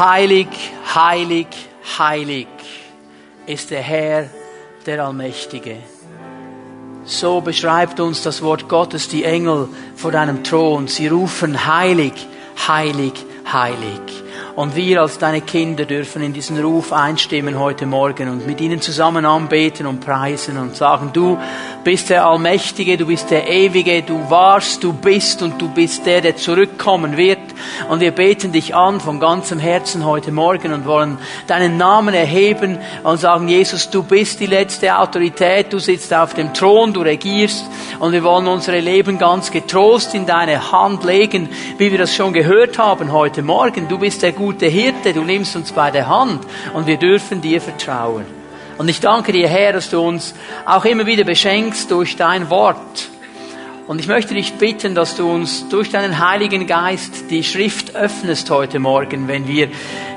Heilig, heilig, heilig ist der Herr, der Allmächtige. So beschreibt uns das Wort Gottes die Engel vor deinem Thron. Sie rufen heilig, heilig, heilig. Und wir als deine Kinder dürfen in diesen Ruf einstimmen heute Morgen und mit ihnen zusammen anbeten und preisen und sagen, du bist der Allmächtige, du bist der Ewige, du warst, du bist und du bist der, der zurückkommen wird. Und wir beten dich an von ganzem Herzen heute Morgen und wollen deinen Namen erheben und sagen, Jesus, du bist die letzte Autorität, du sitzt auf dem Thron, du regierst und wir wollen unsere Leben ganz getrost in deine Hand legen, wie wir das schon gehört haben heute Morgen. Du bist der gute Hirte, du nimmst uns bei der Hand und wir dürfen dir vertrauen. Und ich danke dir, Herr, dass du uns auch immer wieder beschenkst durch dein Wort. Und ich möchte dich bitten, dass du uns durch deinen Heiligen Geist die Schrift öffnest heute Morgen, wenn wir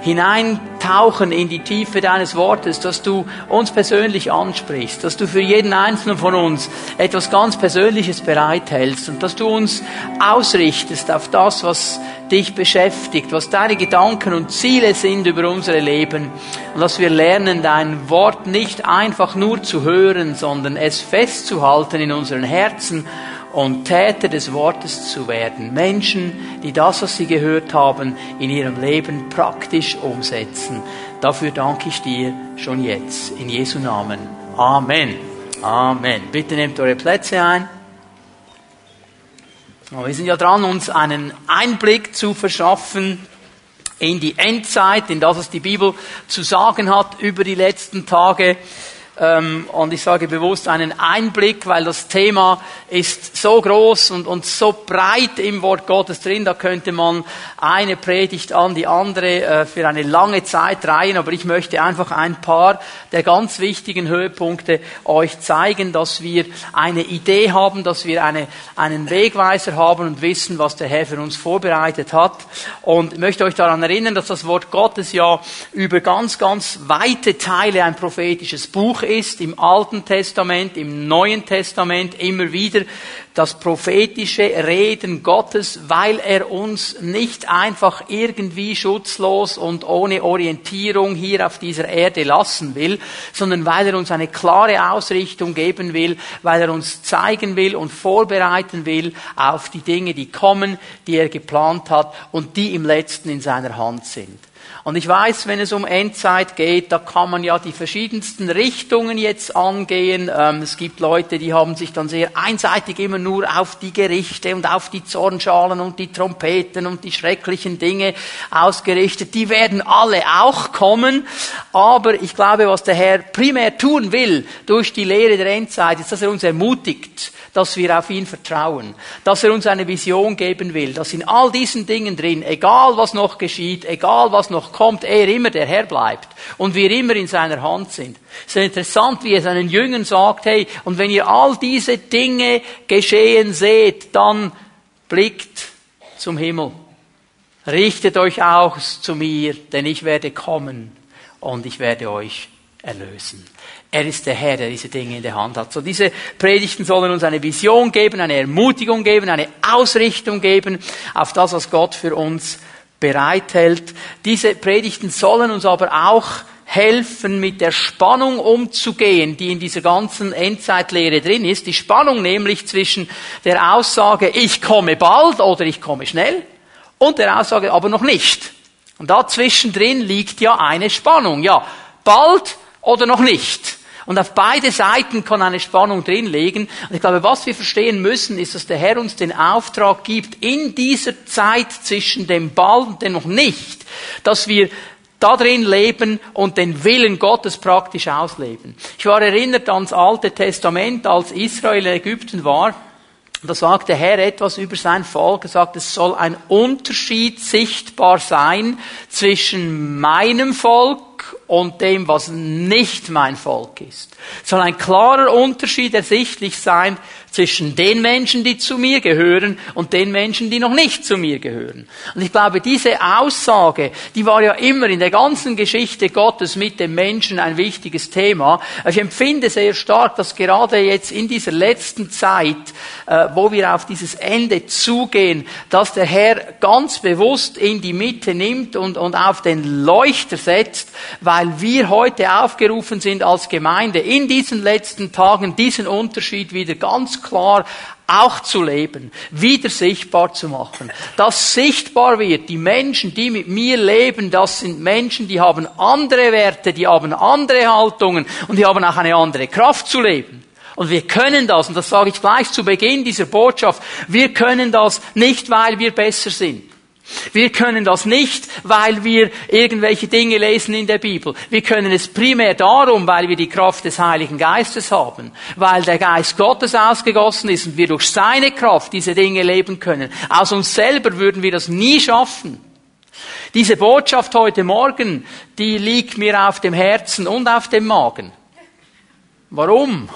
hineintauchen in die Tiefe deines Wortes, dass du uns persönlich ansprichst, dass du für jeden Einzelnen von uns etwas ganz Persönliches bereithältst und dass du uns ausrichtest auf das, was dich beschäftigt, was deine Gedanken und Ziele sind über unser Leben. Und dass wir lernen, dein Wort nicht einfach nur zu hören, sondern es festzuhalten in unseren Herzen und Täter des Wortes zu werden. Menschen, die das, was sie gehört haben, in ihrem Leben praktisch umsetzen. Dafür danke ich dir schon jetzt. In Jesu Namen. Amen. Amen. Bitte nehmt eure Plätze ein. Wir sind ja dran, uns einen Einblick zu verschaffen in die Endzeit, in das, was die Bibel zu sagen hat über die letzten Tage. Ähm, und ich sage bewusst einen Einblick, weil das Thema ist so groß und, und so breit im Wort Gottes drin, da könnte man eine Predigt an die andere äh, für eine lange Zeit reihen, aber ich möchte einfach ein paar der ganz wichtigen Höhepunkte euch zeigen, dass wir eine Idee haben, dass wir eine, einen Wegweiser haben und wissen, was der Herr für uns vorbereitet hat. Und möchte euch daran erinnern, dass das Wort Gottes ja über ganz, ganz weite Teile ein prophetisches Buch ist im Alten Testament, im Neuen Testament immer wieder das prophetische Reden Gottes, weil er uns nicht einfach irgendwie schutzlos und ohne Orientierung hier auf dieser Erde lassen will, sondern weil er uns eine klare Ausrichtung geben will, weil er uns zeigen will und vorbereiten will auf die Dinge, die kommen, die er geplant hat und die im letzten in seiner Hand sind. Und ich weiß, wenn es um Endzeit geht, da kann man ja die verschiedensten Richtungen jetzt angehen. Ähm, es gibt Leute, die haben sich dann sehr einseitig immer nur auf die Gerichte und auf die Zornschalen und die Trompeten und die schrecklichen Dinge ausgerichtet. Die werden alle auch kommen. Aber ich glaube, was der Herr primär tun will durch die Lehre der Endzeit, ist, dass er uns ermutigt, dass wir auf ihn vertrauen, dass er uns eine Vision geben will, dass in all diesen Dingen drin, egal was noch geschieht, egal was noch kommt, er immer der Herr bleibt und wir immer in seiner Hand sind. Es ist interessant, wie er seinen Jüngern sagt, hey, und wenn ihr all diese Dinge geschehen seht, dann blickt zum Himmel. Richtet euch aus zu mir, denn ich werde kommen und ich werde euch erlösen. Er ist der Herr, der diese Dinge in der Hand hat. So diese Predigten sollen uns eine Vision geben, eine Ermutigung geben, eine Ausrichtung geben auf das, was Gott für uns bereithält. Diese Predigten sollen uns aber auch helfen, mit der Spannung umzugehen, die in dieser ganzen Endzeitlehre drin ist. Die Spannung nämlich zwischen der Aussage, ich komme bald oder ich komme schnell und der Aussage, aber noch nicht. Und dazwischen drin liegt ja eine Spannung. Ja, bald oder noch nicht. Und auf beide Seiten kann eine Spannung drin liegen. Und ich glaube, was wir verstehen müssen, ist, dass der Herr uns den Auftrag gibt, in dieser Zeit zwischen dem Ball und dem noch nicht, dass wir da drin leben und den Willen Gottes praktisch ausleben. Ich war erinnert ans Alte Testament, als Israel in Ägypten war. Da sagt der Herr etwas über sein Volk. Er sagt, es soll ein Unterschied sichtbar sein zwischen meinem Volk und dem, was nicht mein Volk ist. Es soll ein klarer Unterschied ersichtlich sein zwischen den Menschen, die zu mir gehören und den Menschen, die noch nicht zu mir gehören. Und ich glaube, diese Aussage, die war ja immer in der ganzen Geschichte Gottes mit dem Menschen ein wichtiges Thema. Ich empfinde sehr stark, dass gerade jetzt in dieser letzten Zeit, äh, wo wir auf dieses Ende zugehen, dass der Herr ganz bewusst in die Mitte nimmt und, und auf den Leuchter setzt, weil wir heute aufgerufen sind als Gemeinde in diesen letzten Tagen diesen Unterschied wieder ganz klar auch zu leben, wieder sichtbar zu machen. Dass sichtbar wird, die Menschen, die mit mir leben, das sind Menschen, die haben andere Werte, die haben andere Haltungen und die haben auch eine andere Kraft zu leben. Und wir können das, und das sage ich gleich zu Beginn dieser Botschaft, wir können das nicht, weil wir besser sind. Wir können das nicht, weil wir irgendwelche Dinge lesen in der Bibel. Wir können es primär darum, weil wir die Kraft des Heiligen Geistes haben, weil der Geist Gottes ausgegossen ist und wir durch seine Kraft diese Dinge leben können. Aus uns selber würden wir das nie schaffen. Diese Botschaft heute Morgen, die liegt mir auf dem Herzen und auf dem Magen. Warum?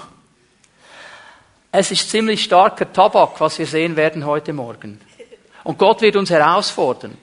Es ist ziemlich starker Tabak, was wir sehen werden heute Morgen. Und Gott wird uns herausfordern.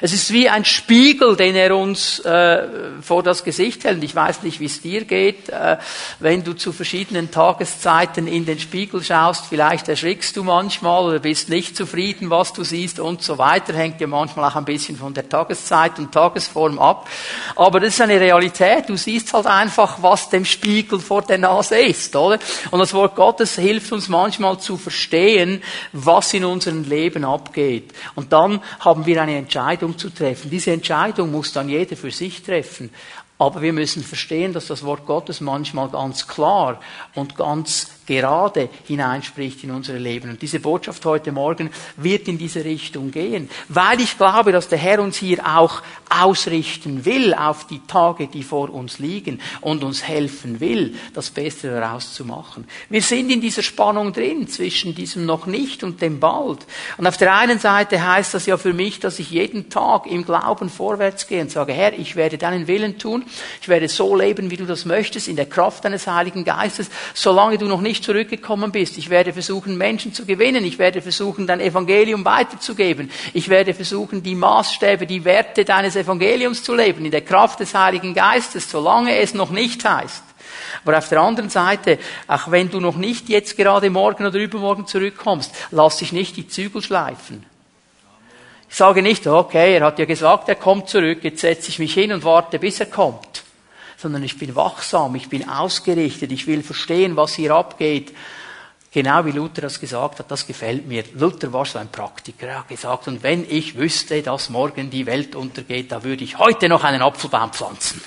Es ist wie ein Spiegel, den er uns äh, vor das Gesicht hält. Ich weiß nicht, wie es dir geht, äh, wenn du zu verschiedenen Tageszeiten in den Spiegel schaust. Vielleicht erschrickst du manchmal oder bist nicht zufrieden, was du siehst und so weiter. Hängt ja manchmal auch ein bisschen von der Tageszeit und Tagesform ab. Aber das ist eine Realität. Du siehst halt einfach, was dem Spiegel vor der Nase ist, oder? Und das Wort Gottes hilft uns manchmal zu verstehen, was in unserem Leben abgeht. Und dann haben wir eine Entscheidung Entscheidung zu treffen. Diese Entscheidung muss dann jeder für sich treffen. Aber wir müssen verstehen, dass das Wort Gottes manchmal ganz klar und ganz gerade hineinspricht in unsere Leben. Und diese Botschaft heute Morgen wird in diese Richtung gehen, weil ich glaube, dass der Herr uns hier auch ausrichten will auf die Tage, die vor uns liegen und uns helfen will, das Beste daraus zu machen. Wir sind in dieser Spannung drin zwischen diesem noch nicht und dem bald. Und auf der einen Seite heißt das ja für mich, dass ich jeden Tag im Glauben vorwärts gehe und sage, Herr, ich werde deinen Willen tun, ich werde so leben, wie du das möchtest, in der Kraft deines Heiligen Geistes, solange du noch nicht nicht zurückgekommen bist. Ich werde versuchen, Menschen zu gewinnen. Ich werde versuchen, dein Evangelium weiterzugeben. Ich werde versuchen, die Maßstäbe, die Werte deines Evangeliums zu leben, in der Kraft des Heiligen Geistes, solange es noch nicht heißt. Aber auf der anderen Seite, auch wenn du noch nicht jetzt gerade morgen oder übermorgen zurückkommst, lass dich nicht die Zügel schleifen. Ich sage nicht, okay, er hat ja gesagt, er kommt zurück, jetzt setze ich mich hin und warte, bis er kommt sondern ich bin wachsam, ich bin ausgerichtet, ich will verstehen, was hier abgeht. Genau wie Luther das gesagt hat, das gefällt mir. Luther war so ein Praktiker, er hat gesagt, und wenn ich wüsste, dass morgen die Welt untergeht, da würde ich heute noch einen Apfelbaum pflanzen.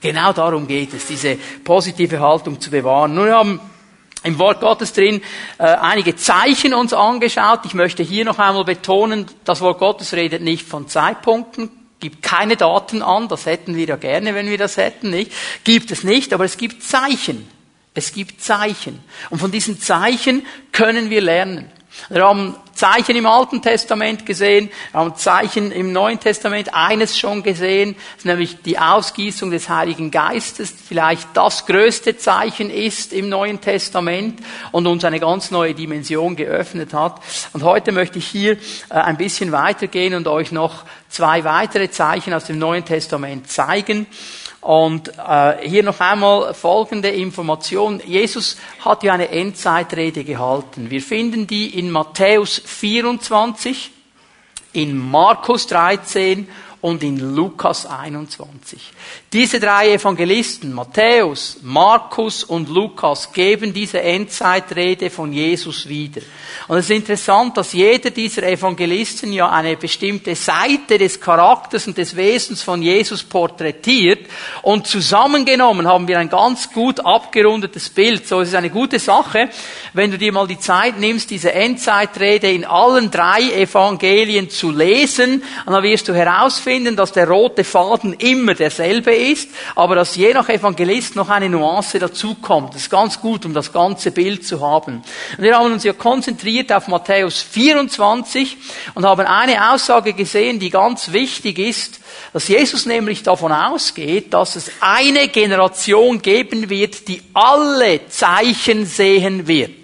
Genau darum geht es, diese positive Haltung zu bewahren. Nun haben im Wort Gottes drin äh, einige Zeichen uns angeschaut. Ich möchte hier noch einmal betonen, das Wort Gottes redet nicht von Zeitpunkten, gibt keine Daten an, das hätten wir ja gerne, wenn wir das hätten, nicht? Gibt es nicht, aber es gibt Zeichen. Es gibt Zeichen. Und von diesen Zeichen können wir lernen. Wir haben Zeichen im Alten Testament gesehen, wir haben Zeichen im Neuen Testament, eines schon gesehen, nämlich die Ausgießung des Heiligen Geistes, vielleicht das größte Zeichen ist im Neuen Testament und uns eine ganz neue Dimension geöffnet hat. Und heute möchte ich hier äh, ein bisschen weitergehen und euch noch zwei weitere Zeichen aus dem Neuen Testament zeigen. Und äh, hier noch einmal folgende Information. Jesus hat ja eine Endzeitrede gehalten. Wir finden die in Matthäus 24, in Markus 13 und in Lukas 21. Diese drei Evangelisten, Matthäus, Markus und Lukas, geben diese Endzeitrede von Jesus wieder. Und es ist interessant, dass jeder dieser Evangelisten ja eine bestimmte Seite des Charakters und des Wesens von Jesus porträtiert. Und zusammengenommen haben wir ein ganz gut abgerundetes Bild. So es ist eine gute Sache, wenn du dir mal die Zeit nimmst, diese Endzeitrede in allen drei Evangelien zu lesen. Und dann wirst du herausfinden, dass der rote Faden immer derselbe ist, aber dass je nach Evangelist noch eine Nuance dazukommt. Das ist ganz gut, um das ganze Bild zu haben. Und wir haben uns ja konzentriert auf Matthäus 24 und haben eine Aussage gesehen, die ganz wichtig ist, dass Jesus nämlich davon ausgeht, dass es eine Generation geben wird, die alle Zeichen sehen wird.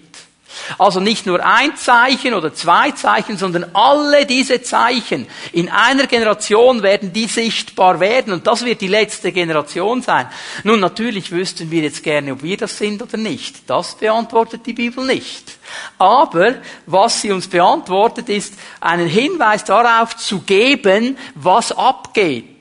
Also nicht nur ein Zeichen oder zwei Zeichen, sondern alle diese Zeichen in einer Generation werden die sichtbar werden und das wird die letzte Generation sein. Nun, natürlich wüssten wir jetzt gerne, ob wir das sind oder nicht. Das beantwortet die Bibel nicht. Aber was sie uns beantwortet, ist einen Hinweis darauf zu geben, was abgeht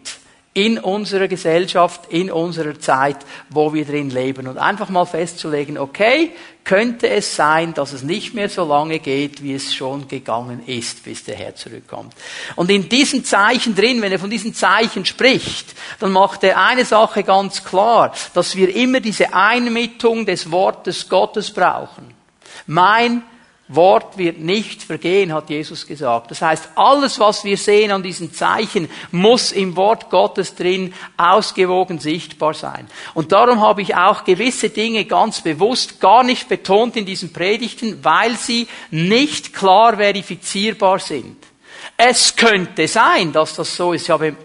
in unserer Gesellschaft, in unserer Zeit, wo wir drin leben. Und einfach mal festzulegen, okay, könnte es sein, dass es nicht mehr so lange geht, wie es schon gegangen ist, bis der Herr zurückkommt. Und in diesen Zeichen drin, wenn er von diesen Zeichen spricht, dann macht er eine Sache ganz klar, dass wir immer diese Einmittung des Wortes Gottes brauchen. Mein Wort wird nicht vergehen, hat Jesus gesagt. Das heißt, alles, was wir sehen an diesen Zeichen, muss im Wort Gottes drin ausgewogen sichtbar sein. Und darum habe ich auch gewisse Dinge ganz bewusst gar nicht betont in diesen Predigten, weil sie nicht klar verifizierbar sind. Es könnte sein, dass das so ist. Ich habe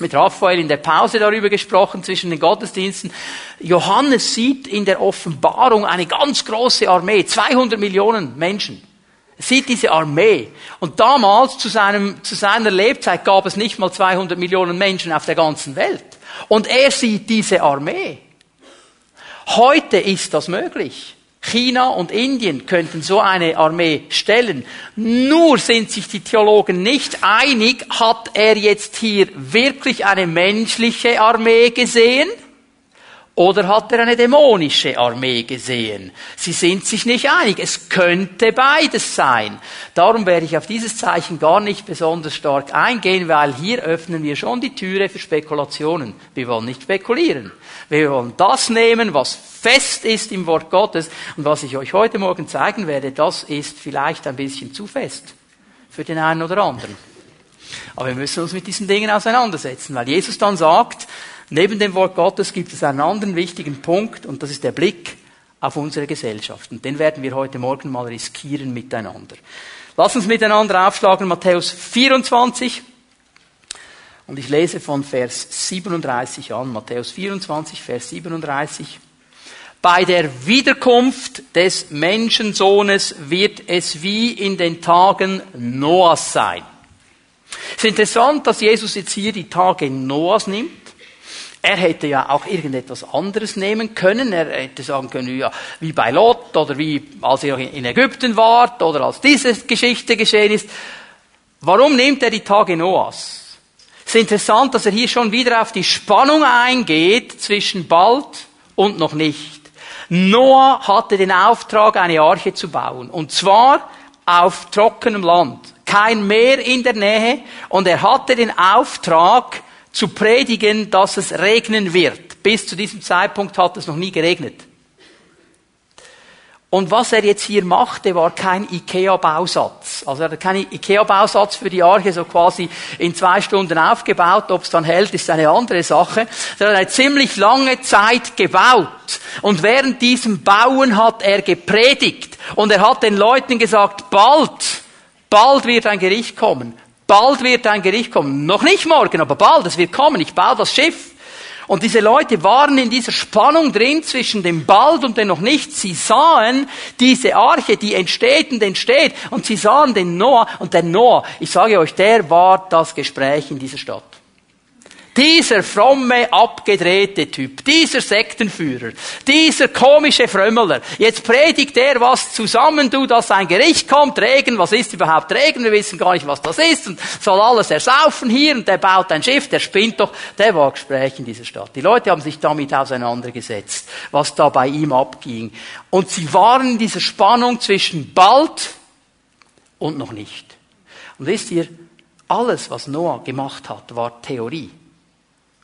mit Raphael in der Pause darüber gesprochen zwischen den Gottesdiensten. Johannes sieht in der Offenbarung eine ganz große Armee, 200 Millionen Menschen. Er sieht diese Armee. Und damals, zu, seinem, zu seiner Lebzeit, gab es nicht mal 200 Millionen Menschen auf der ganzen Welt. Und er sieht diese Armee. Heute ist das möglich. China und Indien könnten so eine Armee stellen. Nur sind sich die Theologen nicht einig, hat er jetzt hier wirklich eine menschliche Armee gesehen? Oder hat er eine dämonische Armee gesehen? Sie sind sich nicht einig. Es könnte beides sein. Darum werde ich auf dieses Zeichen gar nicht besonders stark eingehen, weil hier öffnen wir schon die Türe für Spekulationen. Wir wollen nicht spekulieren. Wir wollen das nehmen, was fest ist im Wort Gottes. Und was ich euch heute Morgen zeigen werde, das ist vielleicht ein bisschen zu fest für den einen oder anderen. Aber wir müssen uns mit diesen Dingen auseinandersetzen, weil Jesus dann sagt, Neben dem Wort Gottes gibt es einen anderen wichtigen Punkt und das ist der Blick auf unsere Gesellschaft. Und den werden wir heute Morgen mal riskieren miteinander. Lass uns miteinander aufschlagen Matthäus 24 und ich lese von Vers 37 an. Matthäus 24, Vers 37. Bei der Wiederkunft des Menschensohnes wird es wie in den Tagen Noahs sein. Es ist interessant, dass Jesus jetzt hier die Tage Noahs nimmt. Er hätte ja auch irgendetwas anderes nehmen können. Er hätte sagen können, ja, wie bei Lot oder wie als er in Ägypten war oder als diese Geschichte geschehen ist. Warum nimmt er die Tage Noahs? Es ist interessant, dass er hier schon wieder auf die Spannung eingeht zwischen bald und noch nicht. Noah hatte den Auftrag, eine Arche zu bauen. Und zwar auf trockenem Land. Kein Meer in der Nähe. Und er hatte den Auftrag, zu predigen, dass es regnen wird. Bis zu diesem Zeitpunkt hat es noch nie geregnet. Und was er jetzt hier machte, war kein IKEA-Bausatz. Also er hat keinen IKEA-Bausatz für die Arche so quasi in zwei Stunden aufgebaut. Ob es dann hält, ist eine andere Sache. Er hat eine ziemlich lange Zeit gebaut. Und während diesem Bauen hat er gepredigt. Und er hat den Leuten gesagt, bald, bald wird ein Gericht kommen. Bald wird ein Gericht kommen. Noch nicht morgen, aber bald. Es wird kommen. Ich baue das Schiff. Und diese Leute waren in dieser Spannung drin zwischen dem bald und dem noch nicht. Sie sahen diese Arche, die entsteht und entsteht. Und sie sahen den Noah. Und der Noah, ich sage euch, der war das Gespräch in dieser Stadt. Dieser fromme, abgedrehte Typ, dieser Sektenführer, dieser komische Frömmeler. Jetzt predigt er was zusammen, du, dass ein Gericht kommt, Regen, was ist überhaupt Regen? Wir wissen gar nicht, was das ist und soll alles ersaufen hier und der baut ein Schiff, der spinnt doch. Der war Gespräch in dieser Stadt. Die Leute haben sich damit auseinandergesetzt, was da bei ihm abging. Und sie waren in dieser Spannung zwischen bald und noch nicht. Und wisst ihr, alles, was Noah gemacht hat, war Theorie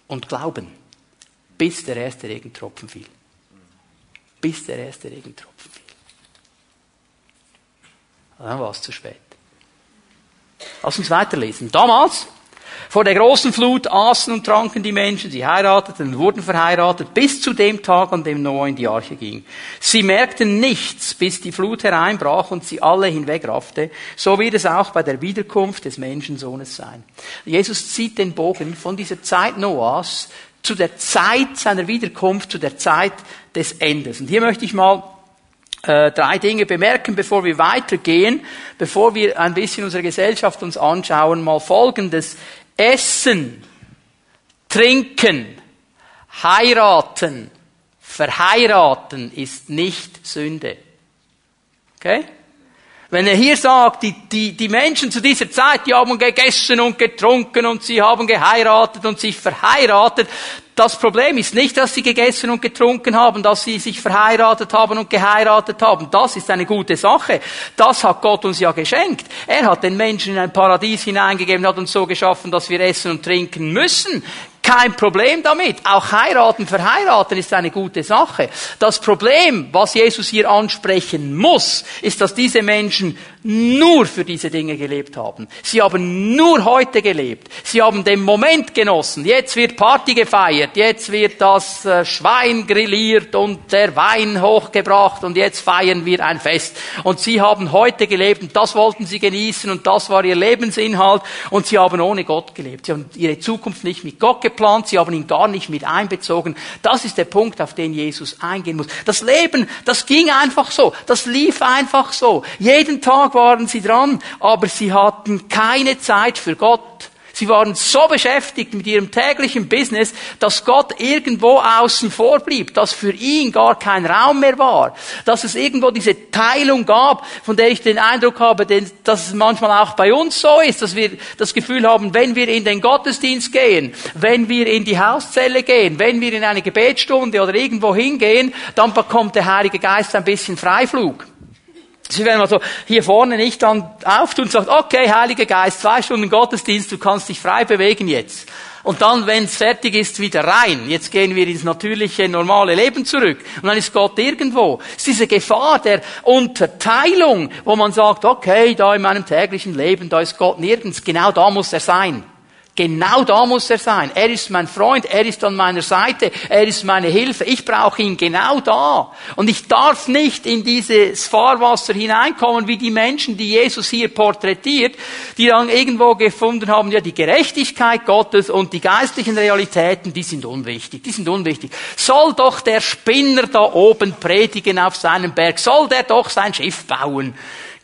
und Glauben, bis der erste Regentropfen fiel. Bis der erste Regentropfen fiel. Dann war es zu spät. Lass uns weiterlesen. Damals, vor der großen Flut, aßen und tranken die Menschen, sie heirateten und wurden verheiratet, bis zu dem Tag, an dem Noah in die Arche ging. Sie merkten nichts, bis die Flut hereinbrach und sie alle hinwegraffte. So wird es auch bei der Wiederkunft des Menschensohnes sein. Jesus zieht den Bogen von dieser Zeit Noahs zu der Zeit seiner Wiederkunft, zu der Zeit des Endes. Und hier möchte ich mal äh, drei Dinge bemerken, bevor wir weitergehen, bevor wir ein bisschen unsere Gesellschaft uns anschauen. Mal Folgendes. Essen, Trinken, Heiraten, Verheiraten ist nicht Sünde. Okay? Wenn er hier sagt, die, die, die Menschen zu dieser Zeit, die haben gegessen und getrunken und sie haben geheiratet und sich verheiratet, das Problem ist nicht, dass sie gegessen und getrunken haben, dass sie sich verheiratet haben und geheiratet haben. Das ist eine gute Sache. Das hat Gott uns ja geschenkt. Er hat den Menschen in ein Paradies hineingegeben, hat uns so geschaffen, dass wir essen und trinken müssen. Kein Problem damit. Auch heiraten, verheiraten ist eine gute Sache. Das Problem, was Jesus hier ansprechen muss, ist, dass diese Menschen nur für diese Dinge gelebt haben. Sie haben nur heute gelebt. Sie haben den Moment genossen. Jetzt wird Party gefeiert. Jetzt wird das äh, Schwein grilliert und der Wein hochgebracht und jetzt feiern wir ein Fest. Und sie haben heute gelebt und das wollten sie genießen und das war ihr Lebensinhalt und sie haben ohne Gott gelebt. Sie haben ihre Zukunft nicht mit Gott geplant. Sie haben ihn gar nicht mit einbezogen. Das ist der Punkt, auf den Jesus eingehen muss. Das Leben, das ging einfach so. Das lief einfach so. Jeden Tag waren sie dran, aber sie hatten keine Zeit für Gott. Sie waren so beschäftigt mit ihrem täglichen Business, dass Gott irgendwo außen vor blieb, dass für ihn gar kein Raum mehr war, dass es irgendwo diese Teilung gab, von der ich den Eindruck habe, dass es manchmal auch bei uns so ist, dass wir das Gefühl haben, wenn wir in den Gottesdienst gehen, wenn wir in die Hauszelle gehen, wenn wir in eine Gebetsstunde oder irgendwo hingehen, dann bekommt der Heilige Geist ein bisschen Freiflug. Sie werden also hier vorne nicht dann auftun und sagt, okay, Heiliger Geist, zwei Stunden Gottesdienst, du kannst dich frei bewegen jetzt. Und dann, wenn es fertig ist, wieder rein. Jetzt gehen wir ins natürliche, normale Leben zurück. Und dann ist Gott irgendwo. Es ist diese Gefahr der Unterteilung, wo man sagt, okay, da in meinem täglichen Leben, da ist Gott nirgends. Genau da muss er sein. Genau da muss er sein. Er ist mein Freund, er ist an meiner Seite, er ist meine Hilfe. Ich brauche ihn genau da. Und ich darf nicht in dieses Fahrwasser hineinkommen, wie die Menschen, die Jesus hier porträtiert, die dann irgendwo gefunden haben, ja, die Gerechtigkeit Gottes und die geistlichen Realitäten, die sind unwichtig, die sind unwichtig. Soll doch der Spinner da oben predigen auf seinem Berg, soll der doch sein Schiff bauen.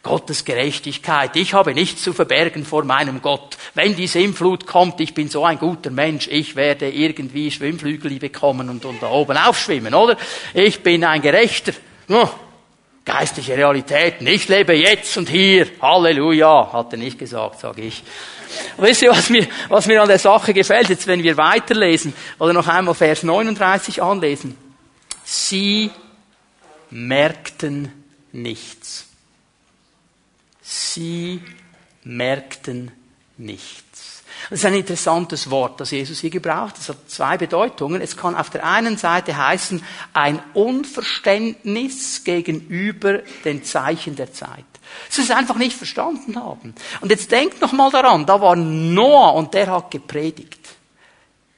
Gottes Gerechtigkeit. Ich habe nichts zu verbergen vor meinem Gott. Wenn die Sinnflut kommt, ich bin so ein guter Mensch, ich werde irgendwie Schwimmflügel bekommen und, und da oben aufschwimmen, oder? Ich bin ein Gerechter. Geistliche Realitäten. Ich lebe jetzt und hier. Halleluja. Hat er nicht gesagt, sage ich. Wisst ihr, was mir, was mir an der Sache gefällt? Jetzt, wenn wir weiterlesen, oder noch einmal Vers 39 anlesen. Sie merkten nichts. Sie merkten nichts. Das ist ein interessantes Wort, das Jesus hier gebraucht. Es hat zwei Bedeutungen. Es kann auf der einen Seite heißen, ein Unverständnis gegenüber den Zeichen der Zeit. Sie es einfach nicht verstanden haben. Und jetzt denkt noch mal daran, da war Noah und der hat gepredigt.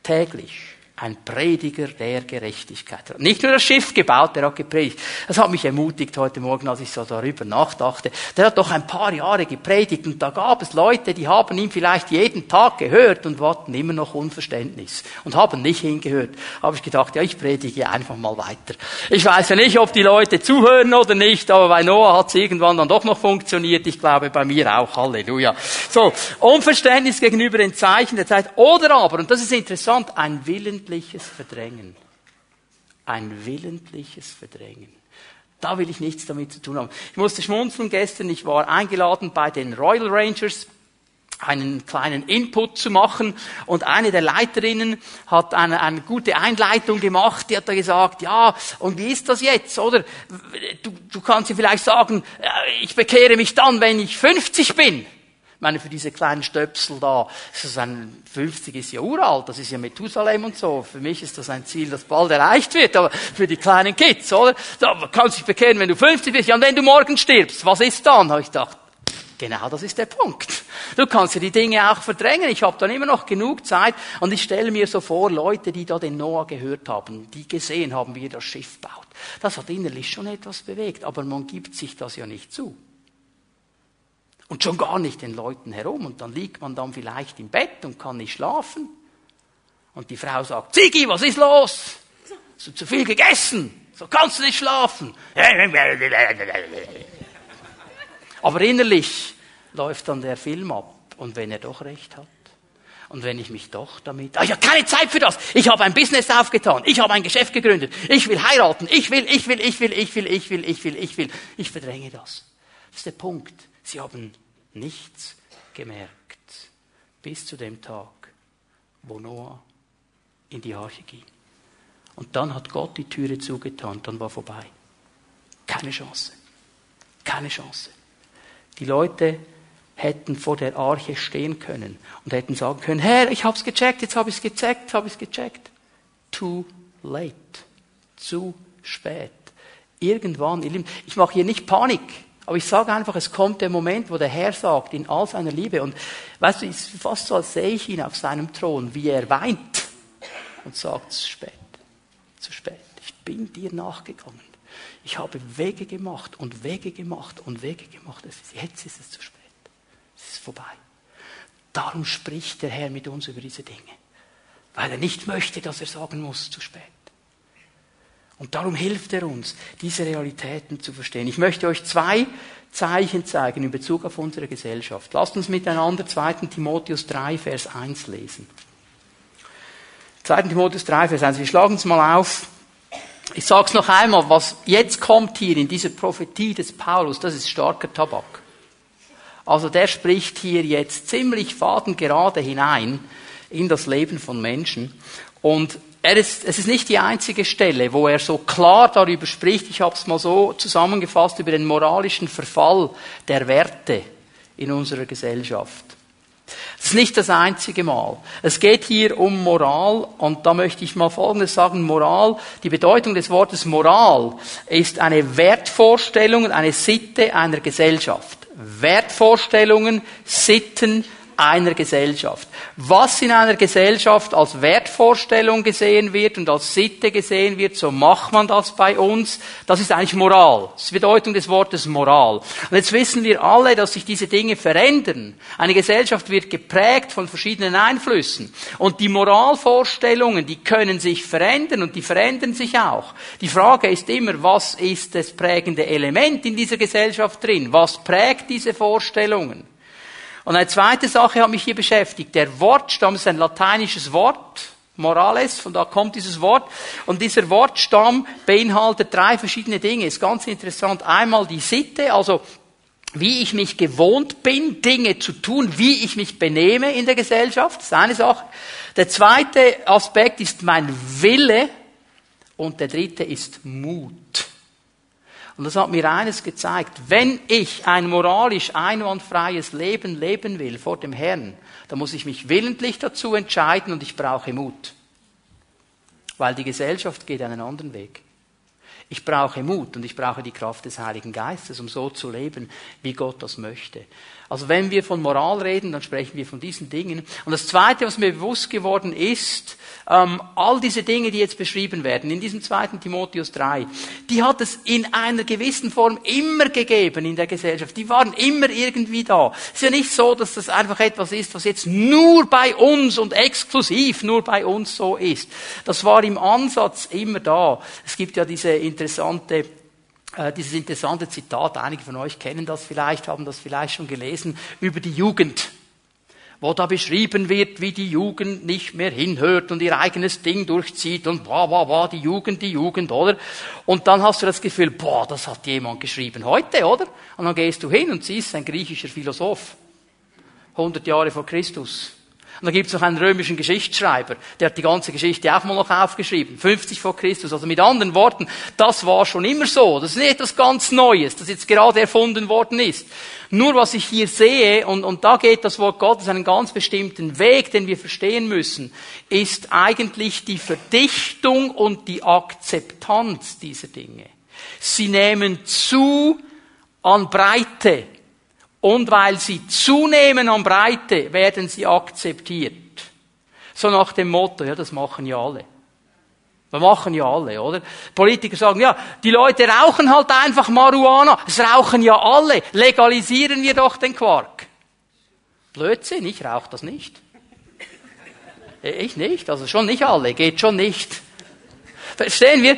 Täglich ein Prediger der Gerechtigkeit. Nicht nur das Schiff gebaut, der hat gepredigt. Das hat mich ermutigt heute Morgen, als ich so darüber nachdachte. Der hat doch ein paar Jahre gepredigt und da gab es Leute, die haben ihn vielleicht jeden Tag gehört und warten immer noch Unverständnis und haben nicht hingehört. Habe ich gedacht, ja, ich predige einfach mal weiter. Ich weiß ja nicht, ob die Leute zuhören oder nicht, aber bei Noah hat es irgendwann dann doch noch funktioniert. Ich glaube bei mir auch. Halleluja. So, Unverständnis gegenüber den Zeichen der Zeit oder aber, und das ist interessant, ein Willen willentliches Verdrängen. Ein willentliches Verdrängen. Da will ich nichts damit zu tun haben. Ich musste schmunzeln gestern. Ich war eingeladen bei den Royal Rangers einen kleinen Input zu machen. Und eine der Leiterinnen hat eine, eine gute Einleitung gemacht. Die hat da gesagt, ja, und wie ist das jetzt, oder? Du, du kannst dir vielleicht sagen, ich bekehre mich dann, wenn ich 50 bin meine, für diese kleinen Stöpsel da, das ist ein 50 ist ja uralt, das ist ja Methusalem und so. Für mich ist das ein Ziel, das bald erreicht wird, aber für die kleinen Kids, oder? Da kannst du dich bekehren, wenn du 50 bist. Ja, und wenn du morgen stirbst, was ist dann? Habe ich gedacht, Genau, das ist der Punkt. Du kannst ja die Dinge auch verdrängen. Ich habe dann immer noch genug Zeit und ich stelle mir so vor, Leute, die da den Noah gehört haben, die gesehen haben, wie er das Schiff baut. Das hat innerlich schon etwas bewegt, aber man gibt sich das ja nicht zu. Und schon gar nicht den Leuten herum. Und dann liegt man dann vielleicht im Bett und kann nicht schlafen. Und die Frau sagt, Ziggy, was ist los? Hast du zu viel gegessen? So kannst du nicht schlafen. Aber innerlich läuft dann der Film ab. Und wenn er doch recht hat? Und wenn ich mich doch damit, ah, ich habe keine Zeit für das. Ich habe ein Business aufgetan. Ich habe ein Geschäft gegründet. Ich will heiraten. Ich will, ich will, ich will, ich will, ich will, ich will, ich will. Ich verdränge das. Das ist der Punkt. Sie haben nichts gemerkt. Bis zu dem Tag, wo Noah in die Arche ging. Und dann hat Gott die Türe zugetan, dann war vorbei. Keine Chance. Keine Chance. Die Leute hätten vor der Arche stehen können und hätten sagen können, Herr, ich hab's gecheckt, jetzt habe ich's gecheckt, habe ich's gecheckt. Too late. Zu spät. Irgendwann, ihr Lieben, ich mache hier nicht Panik, aber ich sage einfach, es kommt der Moment, wo der Herr sagt, in all seiner Liebe, und weißt du, es ist fast so, als sehe ich ihn auf seinem Thron, wie er weint und sagt, zu spät, zu spät. Ich bin dir nachgegangen. Ich habe Wege gemacht und Wege gemacht und Wege gemacht. Jetzt ist es zu spät vorbei. Darum spricht der Herr mit uns über diese Dinge, weil er nicht möchte, dass er sagen muss, zu spät. Und darum hilft er uns, diese Realitäten zu verstehen. Ich möchte euch zwei Zeichen zeigen in Bezug auf unsere Gesellschaft. Lasst uns miteinander 2. Timotheus 3, Vers 1 lesen. 2. Timotheus 3, Vers 1. Wir schlagen es mal auf. Ich sage es noch einmal, was jetzt kommt hier in dieser Prophetie des Paulus, das ist starker Tabak. Also der spricht hier jetzt ziemlich fadengerade hinein in das Leben von Menschen. Und er ist, es ist nicht die einzige Stelle, wo er so klar darüber spricht, ich habe es mal so zusammengefasst, über den moralischen Verfall der Werte in unserer Gesellschaft. Das ist nicht das einzige Mal. Es geht hier um Moral und da möchte ich mal Folgendes sagen. Moral, die Bedeutung des Wortes Moral ist eine Wertvorstellung, eine Sitte einer Gesellschaft. Wertvorstellungen, Sitten einer Gesellschaft. Was in einer Gesellschaft als Wertvorstellung gesehen wird und als Sitte gesehen wird, so macht man das bei uns. Das ist eigentlich Moral. Das ist die Bedeutung des Wortes Moral. Und jetzt wissen wir alle, dass sich diese Dinge verändern. Eine Gesellschaft wird geprägt von verschiedenen Einflüssen. Und die Moralvorstellungen, die können sich verändern und die verändern sich auch. Die Frage ist immer, was ist das prägende Element in dieser Gesellschaft drin? Was prägt diese Vorstellungen? Und eine zweite Sache hat mich hier beschäftigt. Der Wortstamm ist ein lateinisches Wort. Morales, von da kommt dieses Wort. Und dieser Wortstamm beinhaltet drei verschiedene Dinge. Ist ganz interessant. Einmal die Sitte, also wie ich mich gewohnt bin, Dinge zu tun, wie ich mich benehme in der Gesellschaft. Das ist eine Sache. Der zweite Aspekt ist mein Wille. Und der dritte ist Mut. Und das hat mir eines gezeigt. Wenn ich ein moralisch einwandfreies Leben leben will vor dem Herrn, dann muss ich mich willentlich dazu entscheiden und ich brauche Mut. Weil die Gesellschaft geht einen anderen Weg. Ich brauche Mut und ich brauche die Kraft des Heiligen Geistes, um so zu leben, wie Gott das möchte. Also wenn wir von Moral reden, dann sprechen wir von diesen Dingen. Und das Zweite, was mir bewusst geworden ist, ähm, all diese Dinge, die jetzt beschrieben werden, in diesem zweiten Timotheus 3, die hat es in einer gewissen Form immer gegeben in der Gesellschaft. Die waren immer irgendwie da. Es ist ja nicht so, dass das einfach etwas ist, was jetzt nur bei uns und exklusiv nur bei uns so ist. Das war im Ansatz immer da. Es gibt ja diese interessante äh, dieses interessante Zitat, einige von euch kennen das vielleicht, haben das vielleicht schon gelesen, über die Jugend wo da beschrieben wird, wie die Jugend nicht mehr hinhört und ihr eigenes Ding durchzieht und boah, boah, boah, die Jugend, die Jugend, oder? Und dann hast du das Gefühl, boah, das hat jemand geschrieben heute, oder? Und dann gehst du hin und siehst ein griechischer Philosoph. 100 Jahre vor Christus. Und da gibt es noch einen römischen Geschichtsschreiber, der hat die ganze Geschichte auch mal noch aufgeschrieben. 50 vor Christus. Also mit anderen Worten, das war schon immer so. Das ist nicht etwas ganz Neues, das jetzt gerade erfunden worden ist. Nur was ich hier sehe, und, und da geht das Wort Gottes einen ganz bestimmten Weg, den wir verstehen müssen, ist eigentlich die Verdichtung und die Akzeptanz dieser Dinge. Sie nehmen zu an Breite. Und weil sie zunehmen an Breite, werden sie akzeptiert. So nach dem Motto, ja, das machen ja alle. Das machen ja alle, oder? Politiker sagen, ja, die Leute rauchen halt einfach Marihuana. Es rauchen ja alle. Legalisieren wir doch den Quark. Blödsinn, ich rauche das nicht. Ich nicht, also schon nicht alle, geht schon nicht. Verstehen wir?